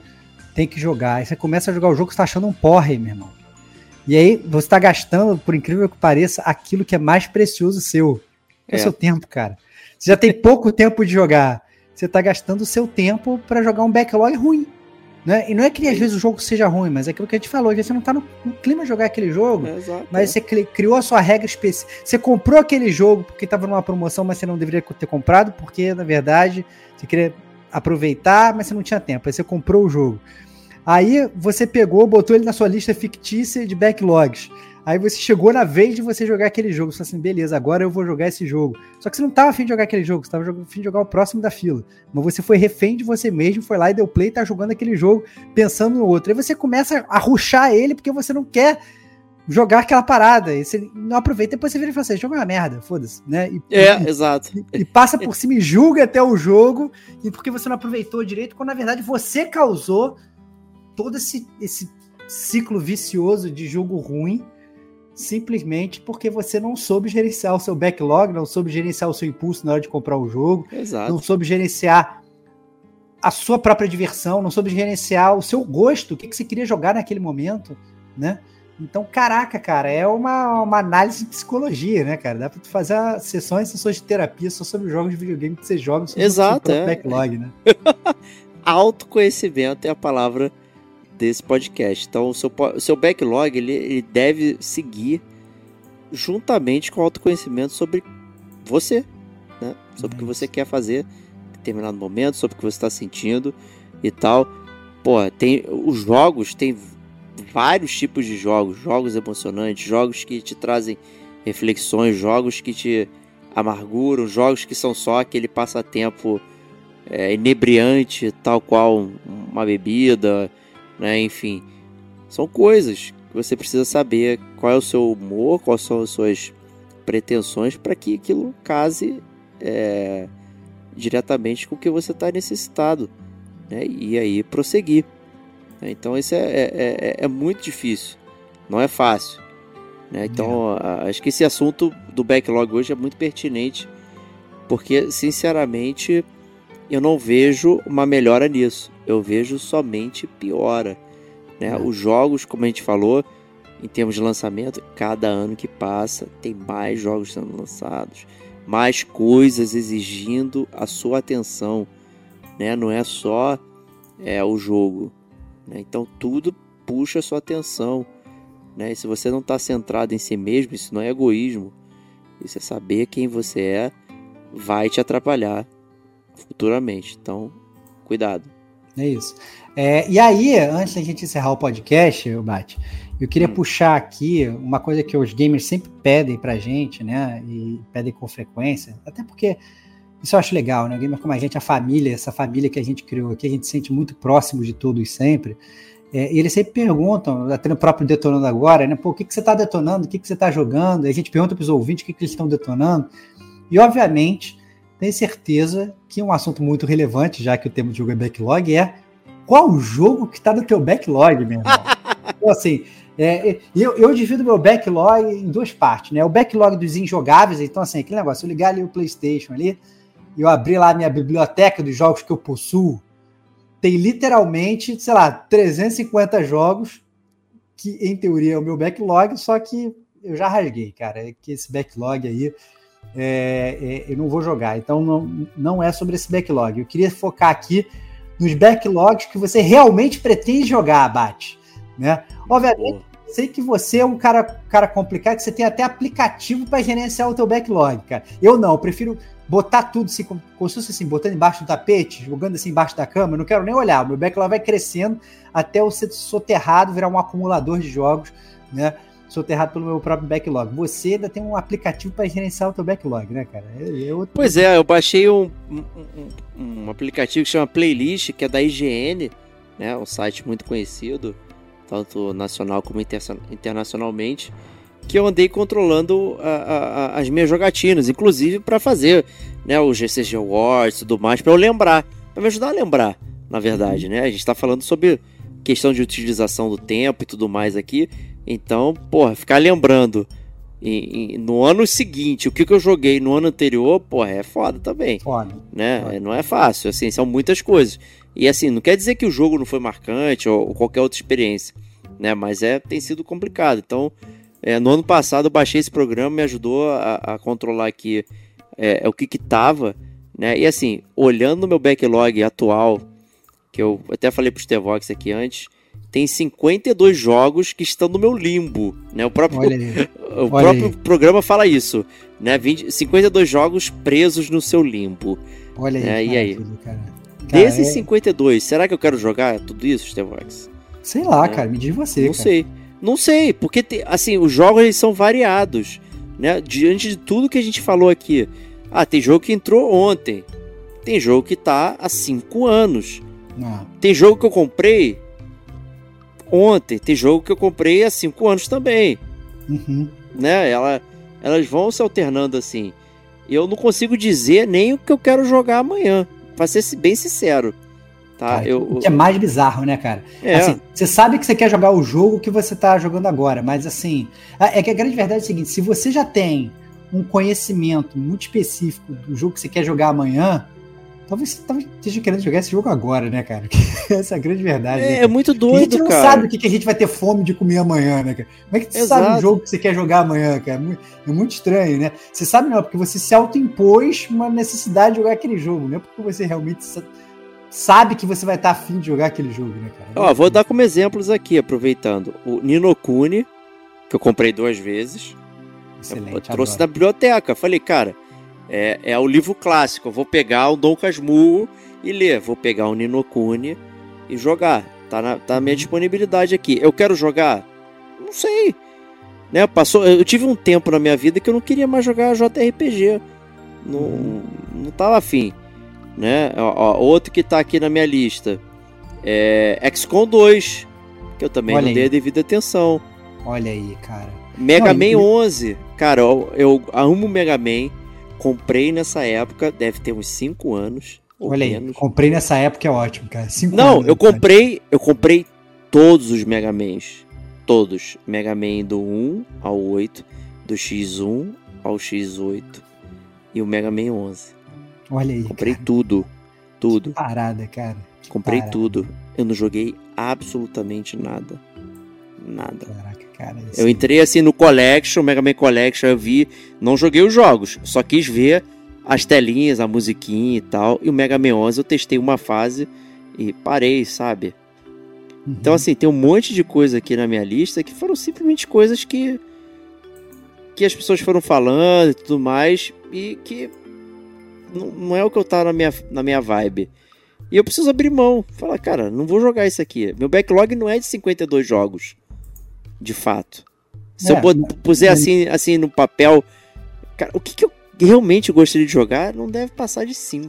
tem que jogar. Aí você começa a jogar o jogo, você tá achando um porre, meu irmão. E aí você tá gastando, por incrível que pareça, aquilo que é mais precioso seu. É o seu tempo, cara. Você já tem pouco tempo de jogar. Você tá gastando o seu tempo para jogar um backlog ruim. Né? E não é que às vezes o jogo seja ruim, mas é aquilo que a gente falou, você não tá no, clima de jogar aquele jogo, é, mas é. você criou a sua regra específica. Você comprou aquele jogo porque estava numa promoção, mas você não deveria ter comprado, porque na verdade você queria aproveitar, mas você não tinha tempo. Aí você comprou o jogo. Aí você pegou, botou ele na sua lista fictícia de backlogs. Aí você chegou na vez de você jogar aquele jogo. Você falou assim, beleza, agora eu vou jogar esse jogo. Só que você não estava afim de jogar aquele jogo, você estava afim de jogar o próximo da fila. Mas você foi refém de você mesmo, foi lá e deu play e tá jogando aquele jogo pensando no outro. Aí você começa a ruxar ele porque você não quer jogar aquela parada. E você não aproveita, depois você vira e fala assim, jogo é uma merda, foda-se, né? E, é, e, exato. E, e, passa por cima e julga até o jogo, e porque você não aproveitou direito, quando na verdade você causou todo esse, esse ciclo vicioso de jogo ruim simplesmente porque você não soube gerenciar o seu backlog, não soube gerenciar o seu impulso na hora de comprar o jogo, Exato. não soube gerenciar a sua própria diversão, não soube gerenciar o seu gosto, o que, que você queria jogar naquele momento, né? Então, caraca, cara, é uma, uma análise de psicologia, né, cara? Dá pra tu fazer sessões, sessões de terapia só sobre jogos de videogame que você joga sobre Exato, o seu é. backlog, né? Autoconhecimento é a palavra desse podcast. Então, o seu, o seu backlog ele, ele deve seguir juntamente com o autoconhecimento sobre você, né? Sobre o que você quer fazer em determinado momento, sobre o que você está sentindo e tal. Pô, tem os jogos, tem vários tipos de jogos, jogos emocionantes, jogos que te trazem reflexões, jogos que te amarguram, jogos que são só aquele passatempo é, inebriante, tal qual uma bebida, né? Enfim, são coisas que você precisa saber qual é o seu humor, quais são as suas pretensões para que aquilo case é, diretamente com o que você está necessitado, né? E aí prosseguir. Né? Então isso é, é, é, é, muito difícil, não é fácil. Né? Então acho que esse assunto do backlog hoje é muito pertinente, porque sinceramente eu não vejo uma melhora nisso. Eu vejo somente piora. Né? É. Os jogos, como a gente falou, em termos de lançamento, cada ano que passa tem mais jogos sendo lançados, mais coisas exigindo a sua atenção. Né? Não é só é, o jogo. Né? Então tudo puxa a sua atenção. Né? E se você não está centrado em si mesmo, isso não é egoísmo. Isso é saber quem você é, vai te atrapalhar futuramente. Então, cuidado. É isso. É, e aí, antes da gente encerrar o podcast, Bate, eu queria hum. puxar aqui uma coisa que os gamers sempre pedem pra gente, né? E pedem com frequência, até porque isso eu acho legal, né? O gamer como a gente, a família, essa família que a gente criou aqui, a gente se sente muito próximo de todos sempre. É, e eles sempre perguntam, até no próprio Detonando Agora, né? Pô, o que, que você está detonando? O que, que você está jogando? E a gente pergunta para os ouvintes o que, que eles estão detonando. E, obviamente, tenho certeza que um assunto muito relevante, já que o tema de jogo é backlog, é qual jogo que está no teu backlog, meu irmão? então, assim, é, eu, eu divido meu backlog em duas partes, né? O backlog dos injogáveis, então, assim, aquele negócio, eu ligar ali o PlayStation ali, e eu abrir lá a minha biblioteca dos jogos que eu possuo, tem literalmente, sei lá, 350 jogos, que em teoria é o meu backlog, só que eu já rasguei, cara. É que esse backlog aí é, é, eu não vou jogar. Então não, não é sobre esse backlog. Eu queria focar aqui nos backlogs que você realmente pretende jogar, Abate. Né? Obviamente, sei que você é um cara, cara complicado, que você tem até aplicativo para gerenciar o teu backlog, cara. Eu não, eu prefiro botar tudo assim, como, como se fosse assim, botando embaixo do tapete, jogando assim embaixo da cama, eu não quero nem olhar. O meu backlog vai crescendo até eu ser soterrado, virar um acumulador de jogos, né? Soterrado pelo meu próprio backlog. Você ainda tem um aplicativo para gerenciar o teu backlog, né, cara? Eu, Pois é, eu baixei um, um, um, aplicativo que chama Playlist, que é da IGN, né? Um site muito conhecido, tanto nacional como internacionalmente, que eu andei controlando a, a, a, as minhas jogatinas, inclusive para fazer né, o GCG Awards e tudo mais, para eu lembrar, para me ajudar a lembrar, na verdade, né? A gente está falando sobre questão de utilização do tempo e tudo mais aqui, então, porra, ficar lembrando em, em, no ano seguinte o que, que eu joguei no ano anterior, porra, é foda também. Foda. Né? Foda. Não é fácil, assim, são muitas coisas. E assim, não quer dizer que o jogo não foi marcante ou, ou qualquer outra experiência, né? Mas é, tem sido complicado. Então, é, no ano passado eu baixei esse programa, me ajudou a, a controlar aqui é, é, o que que tava, né? E assim, olhando no meu backlog atual, que eu até falei pro Stevox aqui antes, tem 52 jogos que estão no meu limbo, né? O próprio, o próprio programa fala isso, né? 20, 52 jogos presos no seu limbo. Olha aí. É, e aí? Cara. Cara, Desses é... 52, será que eu quero jogar tudo isso, Stevox? Sei lá, é. cara, me diz você. Não cara. sei. Não sei, porque te, assim, os jogos eles são variados, né? Diante de tudo que a gente falou aqui. Ah, tem jogo que entrou ontem. Tem jogo que tá há 5 anos. Ah. Tem jogo que eu comprei ontem. Tem jogo que eu comprei há 5 anos também. Uhum. Né? Ela, elas vão se alternando assim. Eu não consigo dizer nem o que eu quero jogar amanhã pra ser bem sincero. Tá? Cara, eu, o que é mais bizarro, né, cara? É. Assim, você sabe que você quer jogar o jogo que você tá jogando agora, mas assim, é que a grande verdade é o seguinte: se você já tem um conhecimento muito específico do jogo que você quer jogar amanhã, talvez você talvez esteja querendo jogar esse jogo agora, né, cara? Essa é a grande verdade. É, né, é muito doido, cara. A gente não cara. sabe o que a gente vai ter fome de comer amanhã, né, cara? Como é que você Exato. sabe o jogo que você quer jogar amanhã, cara? É muito estranho, né? Você sabe não, porque você se autoimpôs uma necessidade de jogar aquele jogo, não é porque você realmente sabe que você vai estar afim de jogar aquele jogo, né, cara? Ó, vou dar como exemplos aqui, aproveitando. O Nino Kuni, que eu comprei duas vezes. Excelente, eu trouxe da biblioteca. Falei, cara, é, é o livro clássico. Eu vou pegar o Dom Casmurro e ler. Vou pegar o Nino Kuni e jogar. Tá na, tá na minha disponibilidade aqui. Eu quero jogar? Não sei. Né, passou, eu tive um tempo na minha vida que eu não queria mais jogar JRPG. Não, não tava afim né? Ó, outro que tá aqui na minha lista é XCOM 2, que eu também Olha não dei a devida atenção. Olha aí, cara. Mega Não, Man e- 11, cara, eu, eu amo Mega Man, comprei nessa época, deve ter uns 5 anos. ou Olha aí, comprei nessa época, é ótimo, cara. Cinco Não, anos, eu cara. comprei, eu comprei todos os Mega Mans. Todos. Mega Man do 1 ao 8, do X1 ao X8 e o Mega Man 11. Olha aí, Comprei cara. tudo. Tudo. Que parada, cara. Que Comprei parada. tudo. Eu não joguei absolutamente nada. Nada. Caraca, cara. Eu entrei assim no Collection, Mega Man Collection, eu vi, não joguei os jogos, só quis ver as telinhas, a musiquinha e tal. E o Mega Man 11 eu testei uma fase e parei, sabe? Uhum. Então assim, tem um monte de coisa aqui na minha lista que foram simplesmente coisas que que as pessoas foram falando e tudo mais e que não, não é o que eu tava na minha, na minha vibe. E eu preciso abrir mão. Falar, cara, não vou jogar isso aqui. Meu backlog não é de 52 jogos. De fato. Se É, eu puser mas- assim, assim no papel. Cara, o que, que eu realmente gostaria de jogar não deve passar de 5.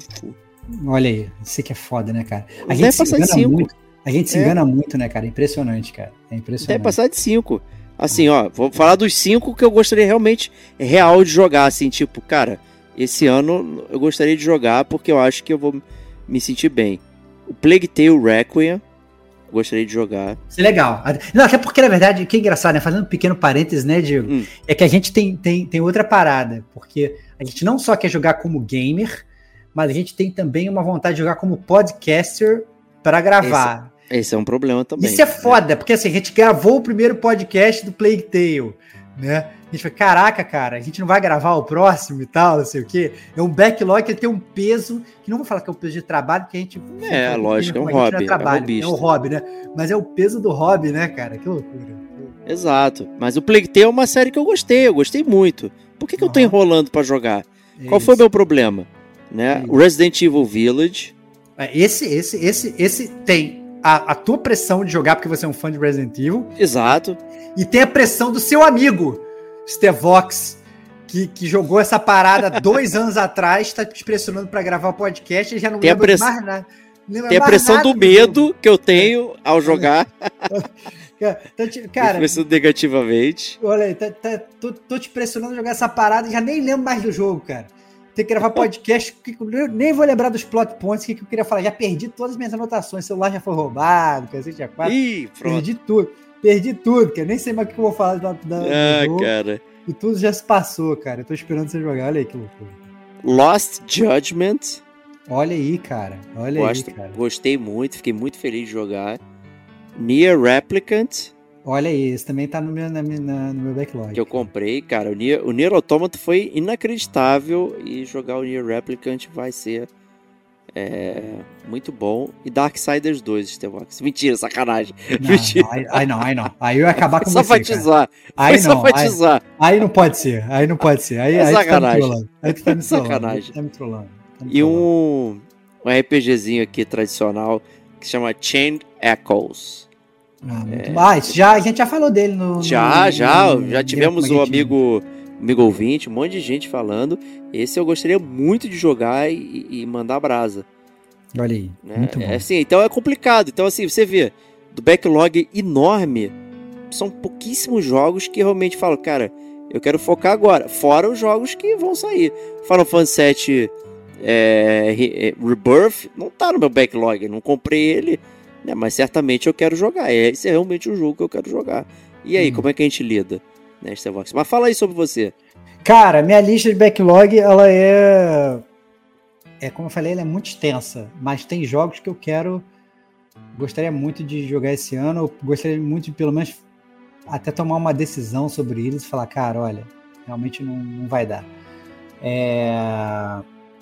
Olha aí, isso que é foda, né, cara? A Não gente deve se passar de engana cinco. muito. A gente se É. engana muito, né, cara? É impressionante, cara. É Deve impressionante. passar de 5. Assim, ó, vou falar dos 5 que eu gostaria realmente real de jogar. Assim, tipo, cara, esse ano eu gostaria de jogar porque eu acho que eu vou me sentir bem. O Plague Tale Requiem, gostaria de jogar. Isso é legal. Não, até porque, na verdade, o que é engraçado, né? Fazendo um pequeno parênteses, né, Diego? Hum. É que a gente tem, tem, tem outra parada. Porque a gente não só quer jogar como gamer, mas a gente tem também uma vontade de jogar como podcaster para gravar. Esse é um problema também. Isso é foda, porque assim, a gente gravou o primeiro podcast do Plague Tale, né? A gente foi, caraca, cara, a gente não vai gravar o próximo e tal, não sei o quê. É um backlog que tem um peso, que não vou falar que é um peso de trabalho, porque a gente. É, lógico, é um hobby, é trabalho, é, hobbyista. um hobby, né? Mas é o peso do hobby, né, cara? Que loucura. Exato. Mas o Plague Tale é uma série que eu gostei, eu gostei muito. Por que, que eu tô enrolando pra jogar? É Qual foi o isso. meu problema? Né? É O Resident Evil Village. É, Esse, esse, esse, esse tem a, a tua pressão de jogar porque você é um fã de Resident Evil, Exato. e tem a pressão do seu amigo, Stevox, que, que jogou essa parada dois anos atrás, tá te pressionando pra gravar o podcast e já não Tem lembra press- mais nada. Lembra Tem a pressão do medo que eu tenho ao jogar. Cara, tô te, cara, Pensando negativamente. olha aí, tá- tá- tô, tô te pressionando a jogar essa parada e já nem lembro mais do jogo, cara. Tem que gravar podcast, que eu nem vou lembrar dos plot points, o que, que eu queria falar. Já perdi todas as minhas anotações, o celular já foi roubado, cacete a quatro. Ih, pronto. Perdi tudo. Perdi tudo, cara. Nem sei mais o que eu vou falar da, da, Ah, jogo. cara. E tudo já se passou, cara. Eu tô esperando você jogar. Olha aí que loucura. Lost Judgment. Olha aí, cara. Olha Gosto, aí, cara. gostei muito, fiquei muito feliz de jogar. Nier Replicant, Olha aí, esse também tá no meu, na na- no meu backlog. que eu comprei, cara. O Nier, o Nier Automata foi inacreditável e jogar o Nier Replicant vai ser é, muito bom. E Darksiders 2, Stevox. Mentira, sacanagem. Não, Mentira. aí, aí não, aí não. Aí eu ia acabar com Só você. Aí não, aí, aí não pode ser. Aí não pode ser. Aí, É aí tu tá me sacanagem. Aí tu tá me. Sacanagem. Aí tu tá me trollando. Tá me E trollando. um, um RPGzinho aqui tradicional que se chama Chain Echoes. Ah, muito bom. Ah, esse já, a gente já falou dele no. Já, no- já, no- já tivemos é chama? amigo, amigo ouvinte, um monte de gente falando. Esse eu gostaria muito de jogar e, e mandar brasa. Olha aí. Né? Muito bom. É, assim, então é complicado. Então, assim, você vê, do backlog enorme, são pouquíssimos jogos que realmente falam, cara, eu quero focar agora. Fora os jogos que vão sair. Final Fantasy VII é, é, Rebirth não tá no meu backlog, não comprei ele, né? mas certamente eu quero jogar. É, esse é realmente um jogo que eu quero jogar. E aí, Hum. como é que a gente lida? Né, Starvox? Mas fala aí sobre você. Cara, minha lista de backlog, ela é. É como eu falei, ela é muito extensa. Mas tem jogos que eu quero. Gostaria muito de jogar esse ano. Eu gostaria muito de, pelo menos, até tomar uma decisão sobre eles e falar, cara, olha, realmente não, não vai dar. É,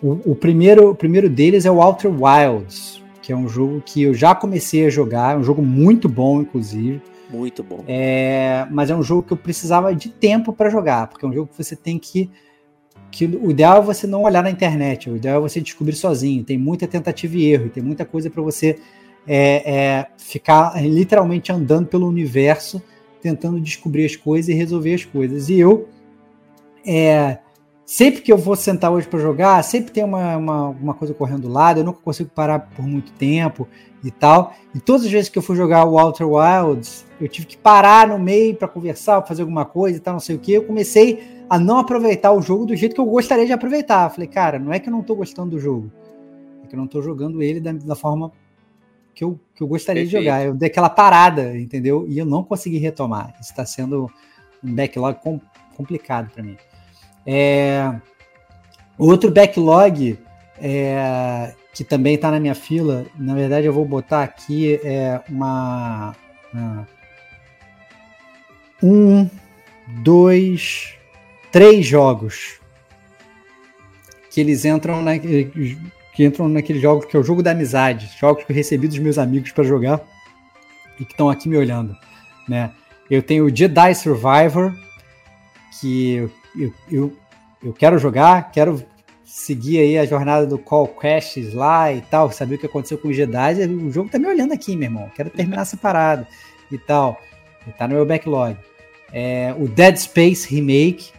O, o primeiro, o primeiro deles é o Outer Wilds, que é um jogo que eu já comecei a jogar, é um jogo muito bom, inclusive. Muito bom. É, mas é um jogo que eu precisava de tempo para jogar, porque é um jogo que você tem que, que. O ideal é você não olhar na internet, o ideal é você descobrir sozinho. Tem muita tentativa e erro, tem muita coisa para você é, é, ficar literalmente andando pelo universo, tentando descobrir as coisas e resolver as coisas. E eu, é, sempre que eu vou sentar hoje para jogar, sempre tem uma, uma, uma coisa correndo do lado, eu nunca consigo parar por muito tempo e tal. E todas as vezes que eu fui jogar o Outer Wilds, eu tive que parar no meio para conversar, pra fazer alguma coisa e tal, não sei o que. Eu comecei a não aproveitar o jogo do jeito que eu gostaria de aproveitar. Eu falei, cara, não é que eu não tô gostando do jogo, é que eu não tô jogando ele da, da forma que eu, que eu gostaria Perfeito. de jogar. Eu dei aquela parada, entendeu? E eu não consegui retomar. Isso está sendo um backlog com- complicado para mim. É, Outro backlog é, que também está na minha fila, na verdade eu vou botar aqui é uma, uma- um, dois, três jogos que eles entram na, que entram naquele jogo que é o jogo da amizade, jogos que eu recebi dos meus amigos para jogar e que estão aqui me olhando, né? Eu tenho o Jedi Survivor que eu, eu, eu, quero jogar, quero seguir aí a jornada do Call Quests lá e tal, saber o que aconteceu com os Jedi. O jogo tá me olhando aqui, meu irmão. Quero terminar essa parada e tal. E tá no meu backlog. É, o Dead Space Remake,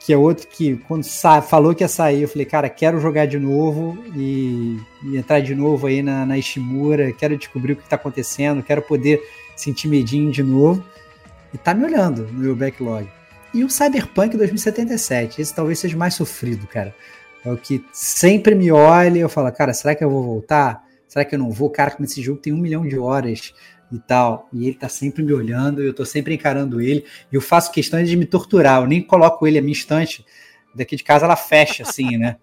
que é outro que, quando falou que ia sair, eu falei, cara, quero jogar de novo e, e entrar de novo aí na, na Ishimura, quero descobrir o que tá acontecendo, quero poder sentir medinho de novo. E tá me olhando no meu backlog. E o Cyberpunk 2077, esse talvez seja mais sofrido, cara. É o que sempre me olha e eu falo, cara, será que eu vou voltar? Será que eu não vou? Cara, como esse jogo tem um milhão de horas e tal. E ele tá sempre me olhando, eu tô sempre encarando ele. E eu faço questão de me torturar. Eu nem coloco ele a minha estante. Daqui de casa ela fecha, assim, né?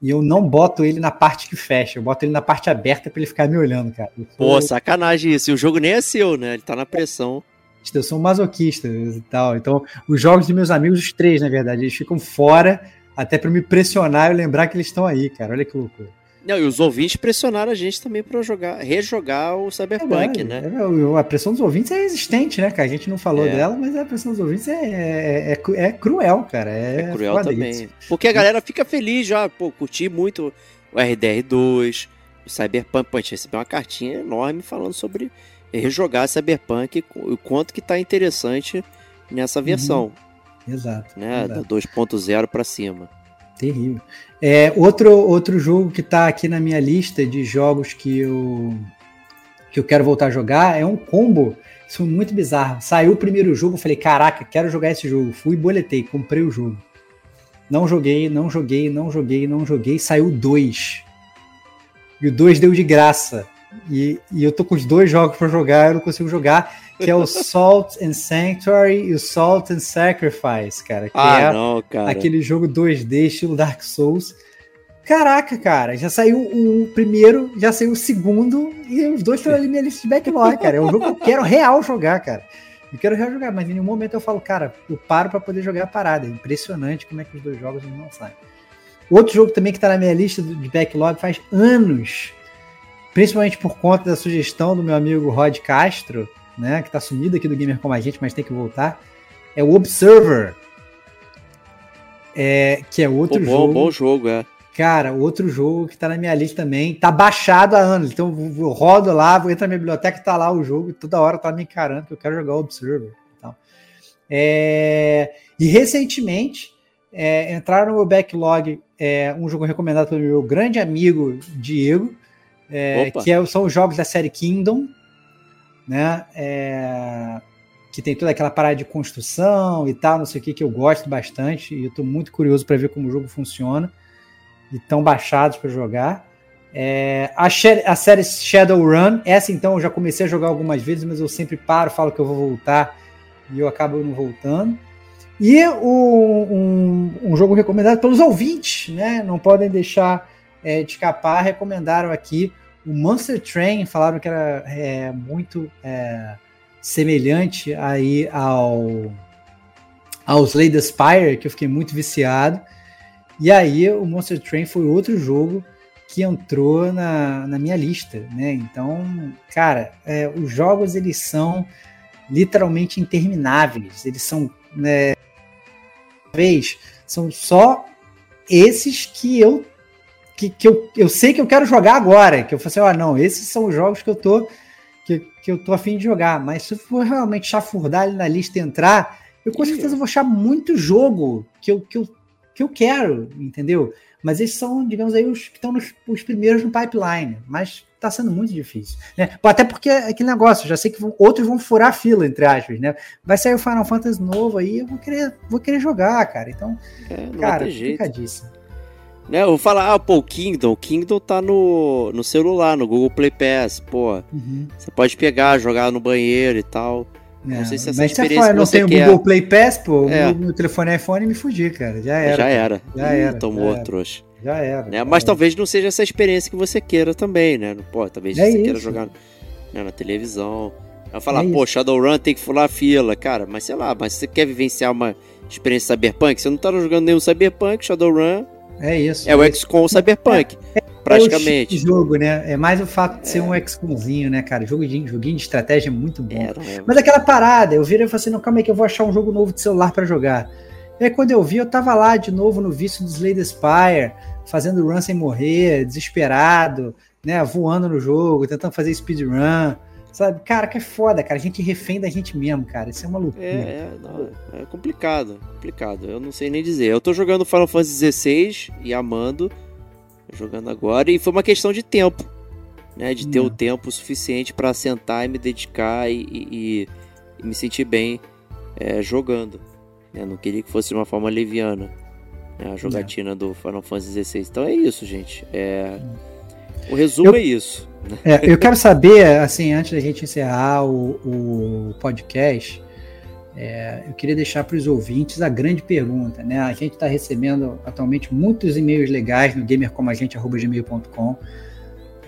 E eu não boto ele na parte que fecha, eu boto ele na parte aberta para ele ficar me olhando, cara. Sou- Pô, sacanagem isso. E o jogo nem é seu, né? Ele tá na pressão. Eu sou um masoquista e tal. Então, os jogos de meus amigos, os três, na verdade, eles ficam fora até para me pressionar e lembrar que eles estão aí, cara. Olha que loucura. Não, e os ouvintes pressionaram a gente também pra jogar, rejogar o Cyberpunk, É, né? é, a pressão dos ouvintes é existente, né, cara? A gente não falou É. dela, mas a pressão dos ouvintes é, é, é cru- é cruel, cara. É, É cruel também. Porque a galera fica feliz já, pô, curti muito o RDR2, o Cyberpunk. Pô, a gente recebeu uma cartinha enorme falando sobre rejogar Cyberpunk o quanto que tá interessante nessa versão, Exato. né? exato. Da 2.0 pra cima. Terrível. É, outro, outro jogo que tá aqui na minha lista de jogos que eu que eu quero voltar a jogar, é um combo. Isso é muito bizarro. Saiu o primeiro jogo, falei, caraca, quero jogar esse jogo. Fui, boletei, comprei o jogo. Não joguei, não joguei, não joguei, não joguei. Saiu dois. E o dois deu de graça. E, e eu tô com os dois jogos para jogar, eu não consigo jogar, que é o Salt and Sanctuary e o Salt and Sacrifice, cara. Que Ah, é não, cara. aquele jogo 2D estilo Dark Souls. Caraca, cara, já saiu o primeiro, já saiu o segundo, e os dois estão ali na minha lista de backlog, cara. É um jogo que eu quero real jogar, cara. Eu quero real jogar, mas em nenhum momento eu falo, cara, eu paro pra poder jogar a parada. É impressionante como é que os dois jogos não saem. Outro jogo também que tá na minha lista de backlog faz anos, principalmente por conta da sugestão do meu amigo Rod Castro, né, que tá sumido aqui do Gamer Como a Gente, mas tem que voltar, é o Observer. É, que é outro bom, jogo. bom jogo, é. Cara, outro jogo que tá na minha lista também, tá baixado há anos. Então eu rodo lá, vou entrar na minha biblioteca, tá lá o jogo, toda hora tá me encarando que eu quero jogar o Observer. e tal. É, E recentemente é, entraram no meu backlog é, um jogo recomendado pelo meu grande amigo Diego, é, que é- são os jogos da série Kingdom, né? É, que tem toda aquela parada de construção e tal, não sei o que, que eu gosto bastante, e eu tô muito curioso para ver como o jogo funciona e estão baixados para jogar. É, a, a série Shadowrun, essa então eu já comecei a jogar algumas vezes, mas eu sempre paro, falo que eu vou voltar e eu acabo não voltando. E o- um, um jogo recomendado pelos ouvintes, né? Não podem deixar é, de escapar. Recomendaram aqui o Monster Train, falaram que era é, muito é, semelhante aí ao ao Slay the Spire, que eu fiquei muito viciado. E aí o Monster Train foi outro jogo que entrou na, na minha lista, né? Então, cara, é, os jogos eles são literalmente intermináveis. Eles são, né, vez, são só esses que eu que, que eu, eu sei que eu quero jogar agora, que eu falei assim, ah, não, esses são os jogos que eu tô que, que eu tô afim de jogar, mas se for realmente chafurdar ali na lista e entrar, eu com certeza vou achar muito jogo que eu, que eu, que eu quero, entendeu? Mas esses são, digamos aí, os que estão nos os primeiros no pipeline, mas tá sendo muito difícil, né? Até porque é aquele negócio, já sei que vão- outros vão furar a fila, entre aspas, né? Vai sair o Final Fantasy novo aí, eu vou querer, vou querer jogar, cara. Então, É, cara, complicadíssimo. Né, eu vou falar, ah, pô, o Kingdom. O Kingdom tá no, no celular, no Google Play Pass, pô. Uhum. Você pode pegar, jogar no banheiro e tal. Não sei se essa mas experiência fala, não tem o. Google Play Pass, pô, É. meu, telefone iPhone me fudi, cara. Já era. já era. já era, Tomou, já era. trouxa. Já era. Né? já Mas era. talvez não seja essa experiência que você queira também, né? Pô, talvez É você queira isso. jogar né, na televisão. Vai falar, É pô, isso. Shadowrun tem que furar a fila, cara, mas sei lá, mas você quer vivenciar uma experiência cyberpunk? Você não tá jogando nenhum cyberpunk, Shadowrun É isso. é o XCOM cyberpunk, É praticamente. o jogo, né? É mais o fato de ser um XCOMzinho, né, cara? Jogo de, joguinho de estratégia é muito bom. É, é- Mas aquela parada, eu virei e falei assim, não, calma aí que eu vou achar um jogo novo de celular pra jogar. E aí quando eu vi, eu tava lá de novo no vício do Slay the Spire, fazendo run sem morrer, desesperado, né, voando no jogo, tentando fazer speedrun, sabe? Cara, que é foda, cara, a gente é refém da gente mesmo, cara, isso é uma loucura. É, é, não, é complicado, complicado. Eu não sei nem dizer. Eu tô jogando Final Fantasy XVI e amando, jogando agora, e foi uma questão de tempo, né? De ter Hum. o tempo suficiente pra sentar e me dedicar e, e- e- me sentir bem é, jogando. né? Não queria que fosse de uma forma leviana né? a jogatina do Final Fantasy XVI. Então é isso, gente. É... O resumo Eu- é isso. É, eu quero saber, assim, antes da gente encerrar o, o podcast, é, eu queria deixar para os ouvintes a grande pergunta, né? A gente está recebendo atualmente muitos e-mails legais no gamercomagente.gmail.com.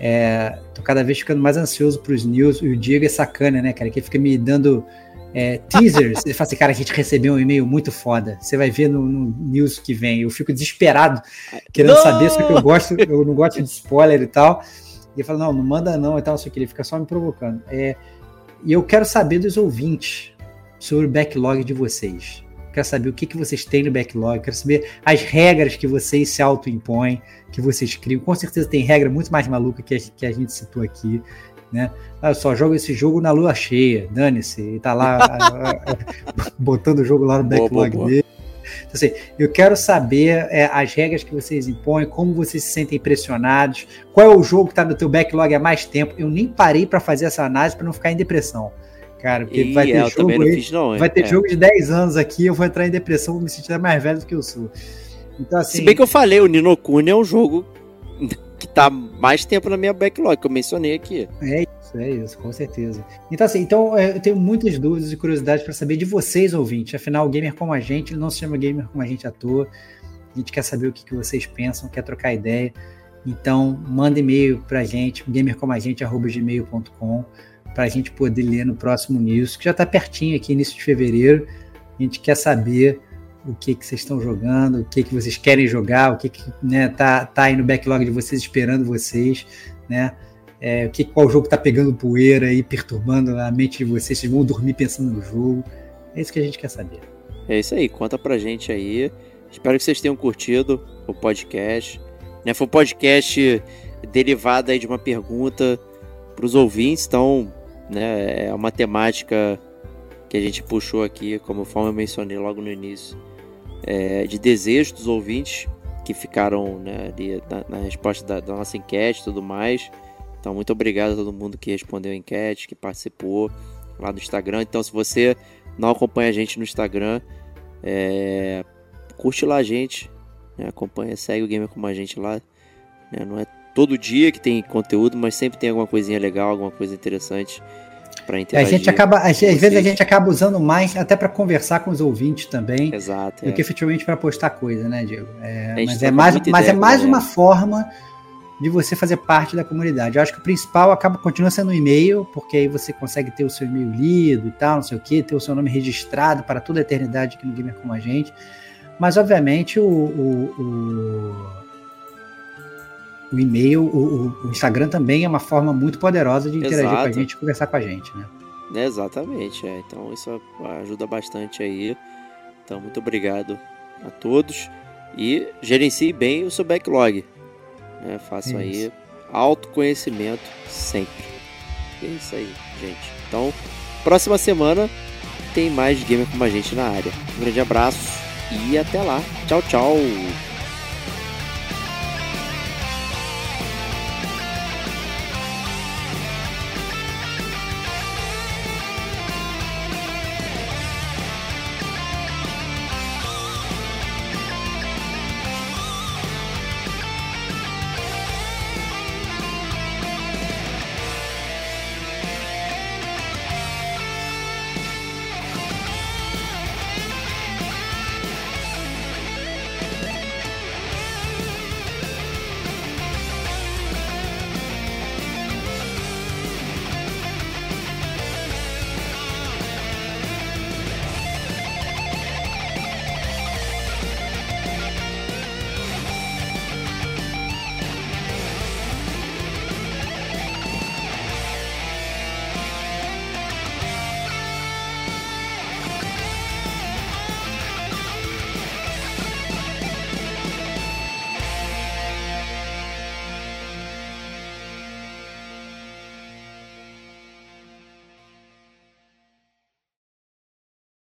É, tô cada vez ficando mais ansioso para os news. E o Diego é sacana, né, cara? Que fica me dando é, teasers. Ele fala assim, cara, a gente recebeu um e-mail muito foda. Você vai ver no, no news que vem. Eu fico desesperado, querendo Não! saber, só que eu gosto, eu não gosto de spoiler e tal. E ele fala, não, não manda não e tal, o que, ele fica só me provocando. É, e eu quero saber dos ouvintes sobre o backlog de vocês. Quero saber o que, que vocês têm no backlog, quero saber as regras que vocês se auto-impõem, que vocês criam. Com certeza tem regra muito mais maluca que a, que a gente citou aqui. Né? Ah, eu só jogo esse jogo na lua cheia, dane-se, e tá lá a- a- a- botando o jogo lá no Boa, backlog boa, boa. dele. Então, assim, eu quero saber é, as regras que vocês impõem, como vocês se sentem pressionados, qual é o jogo que está no teu backlog há mais tempo. Eu nem parei para fazer essa análise para não ficar em depressão. Cara, porque vai ter, jogo, fiz, não, vai ter é. jogo de 10 anos aqui, eu vou entrar em depressão, vou me sentir mais velho do que eu sou. Então, assim, Se bem que eu falei, o Nino Kuni é um jogo que tá mais tempo na minha backlog, que eu mencionei aqui. É isso, é isso, com certeza. Então, assim, então é, eu tenho muitas dúvidas e curiosidades para saber de vocês, ouvintes. Afinal, o gamer como a gente, ele não se chama gamer como a gente à toa. A gente quer saber o que, que vocês pensam, quer trocar ideia. Então, manda e-mail pra gente, gamercomagente.gmail.com, para a gente poder ler no próximo news, que já está pertinho aqui, início de fevereiro. A gente quer saber o que que vocês estão jogando, o que que vocês querem jogar, o que que né, tá, tá aí no backlog de vocês esperando vocês, né? É, o que qual jogo tá pegando poeira e perturbando a mente de vocês, vocês vão dormir pensando no jogo. É isso que a gente quer saber. É isso aí, conta pra gente aí. Espero que vocês tenham curtido o podcast. Né, foi um podcast derivado aí de uma pergunta para os ouvintes, então né, é uma temática que a gente puxou aqui, como eu mencionei logo no início é, de desejos dos ouvintes que ficaram né, ali na, na resposta da, da, nossa enquete e tudo mais. Então, muito obrigado a todo mundo que respondeu a enquete, que participou lá no Instagram. Então, se você não acompanha a gente no Instagram, é, curte lá a gente, né, acompanha, segue o Gamer como a gente lá. Né, não é todo dia que tem conteúdo, mas sempre tem alguma coisinha legal, alguma coisa interessante para interagir. A gente acaba, às vezes a gente acaba usando mais até para conversar com os ouvintes também, Exato, do é. que efetivamente para postar coisa, né, Diego? É, mas é mais, mas é mais uma forma de você fazer parte da comunidade. Eu acho que o principal acaba continua sendo o e-mail, porque aí você consegue ter o seu e-mail lido e tal, não sei o que, ter o seu nome registrado para toda a eternidade aqui no Gamer como a gente. Mas obviamente o, o, o o e-mail, o, o, Instagram também é uma forma muito poderosa de interagir Exato. com a gente conversar com a gente, né? É, exatamente, é. então isso ajuda bastante aí. Então, muito obrigado a todos e gerencie bem o seu backlog. Né? Faça aí autoconhecimento sempre. É isso aí, gente. Então, próxima semana tem mais gamer com a gente na área. Um grande abraço e até lá. Tchau, tchau.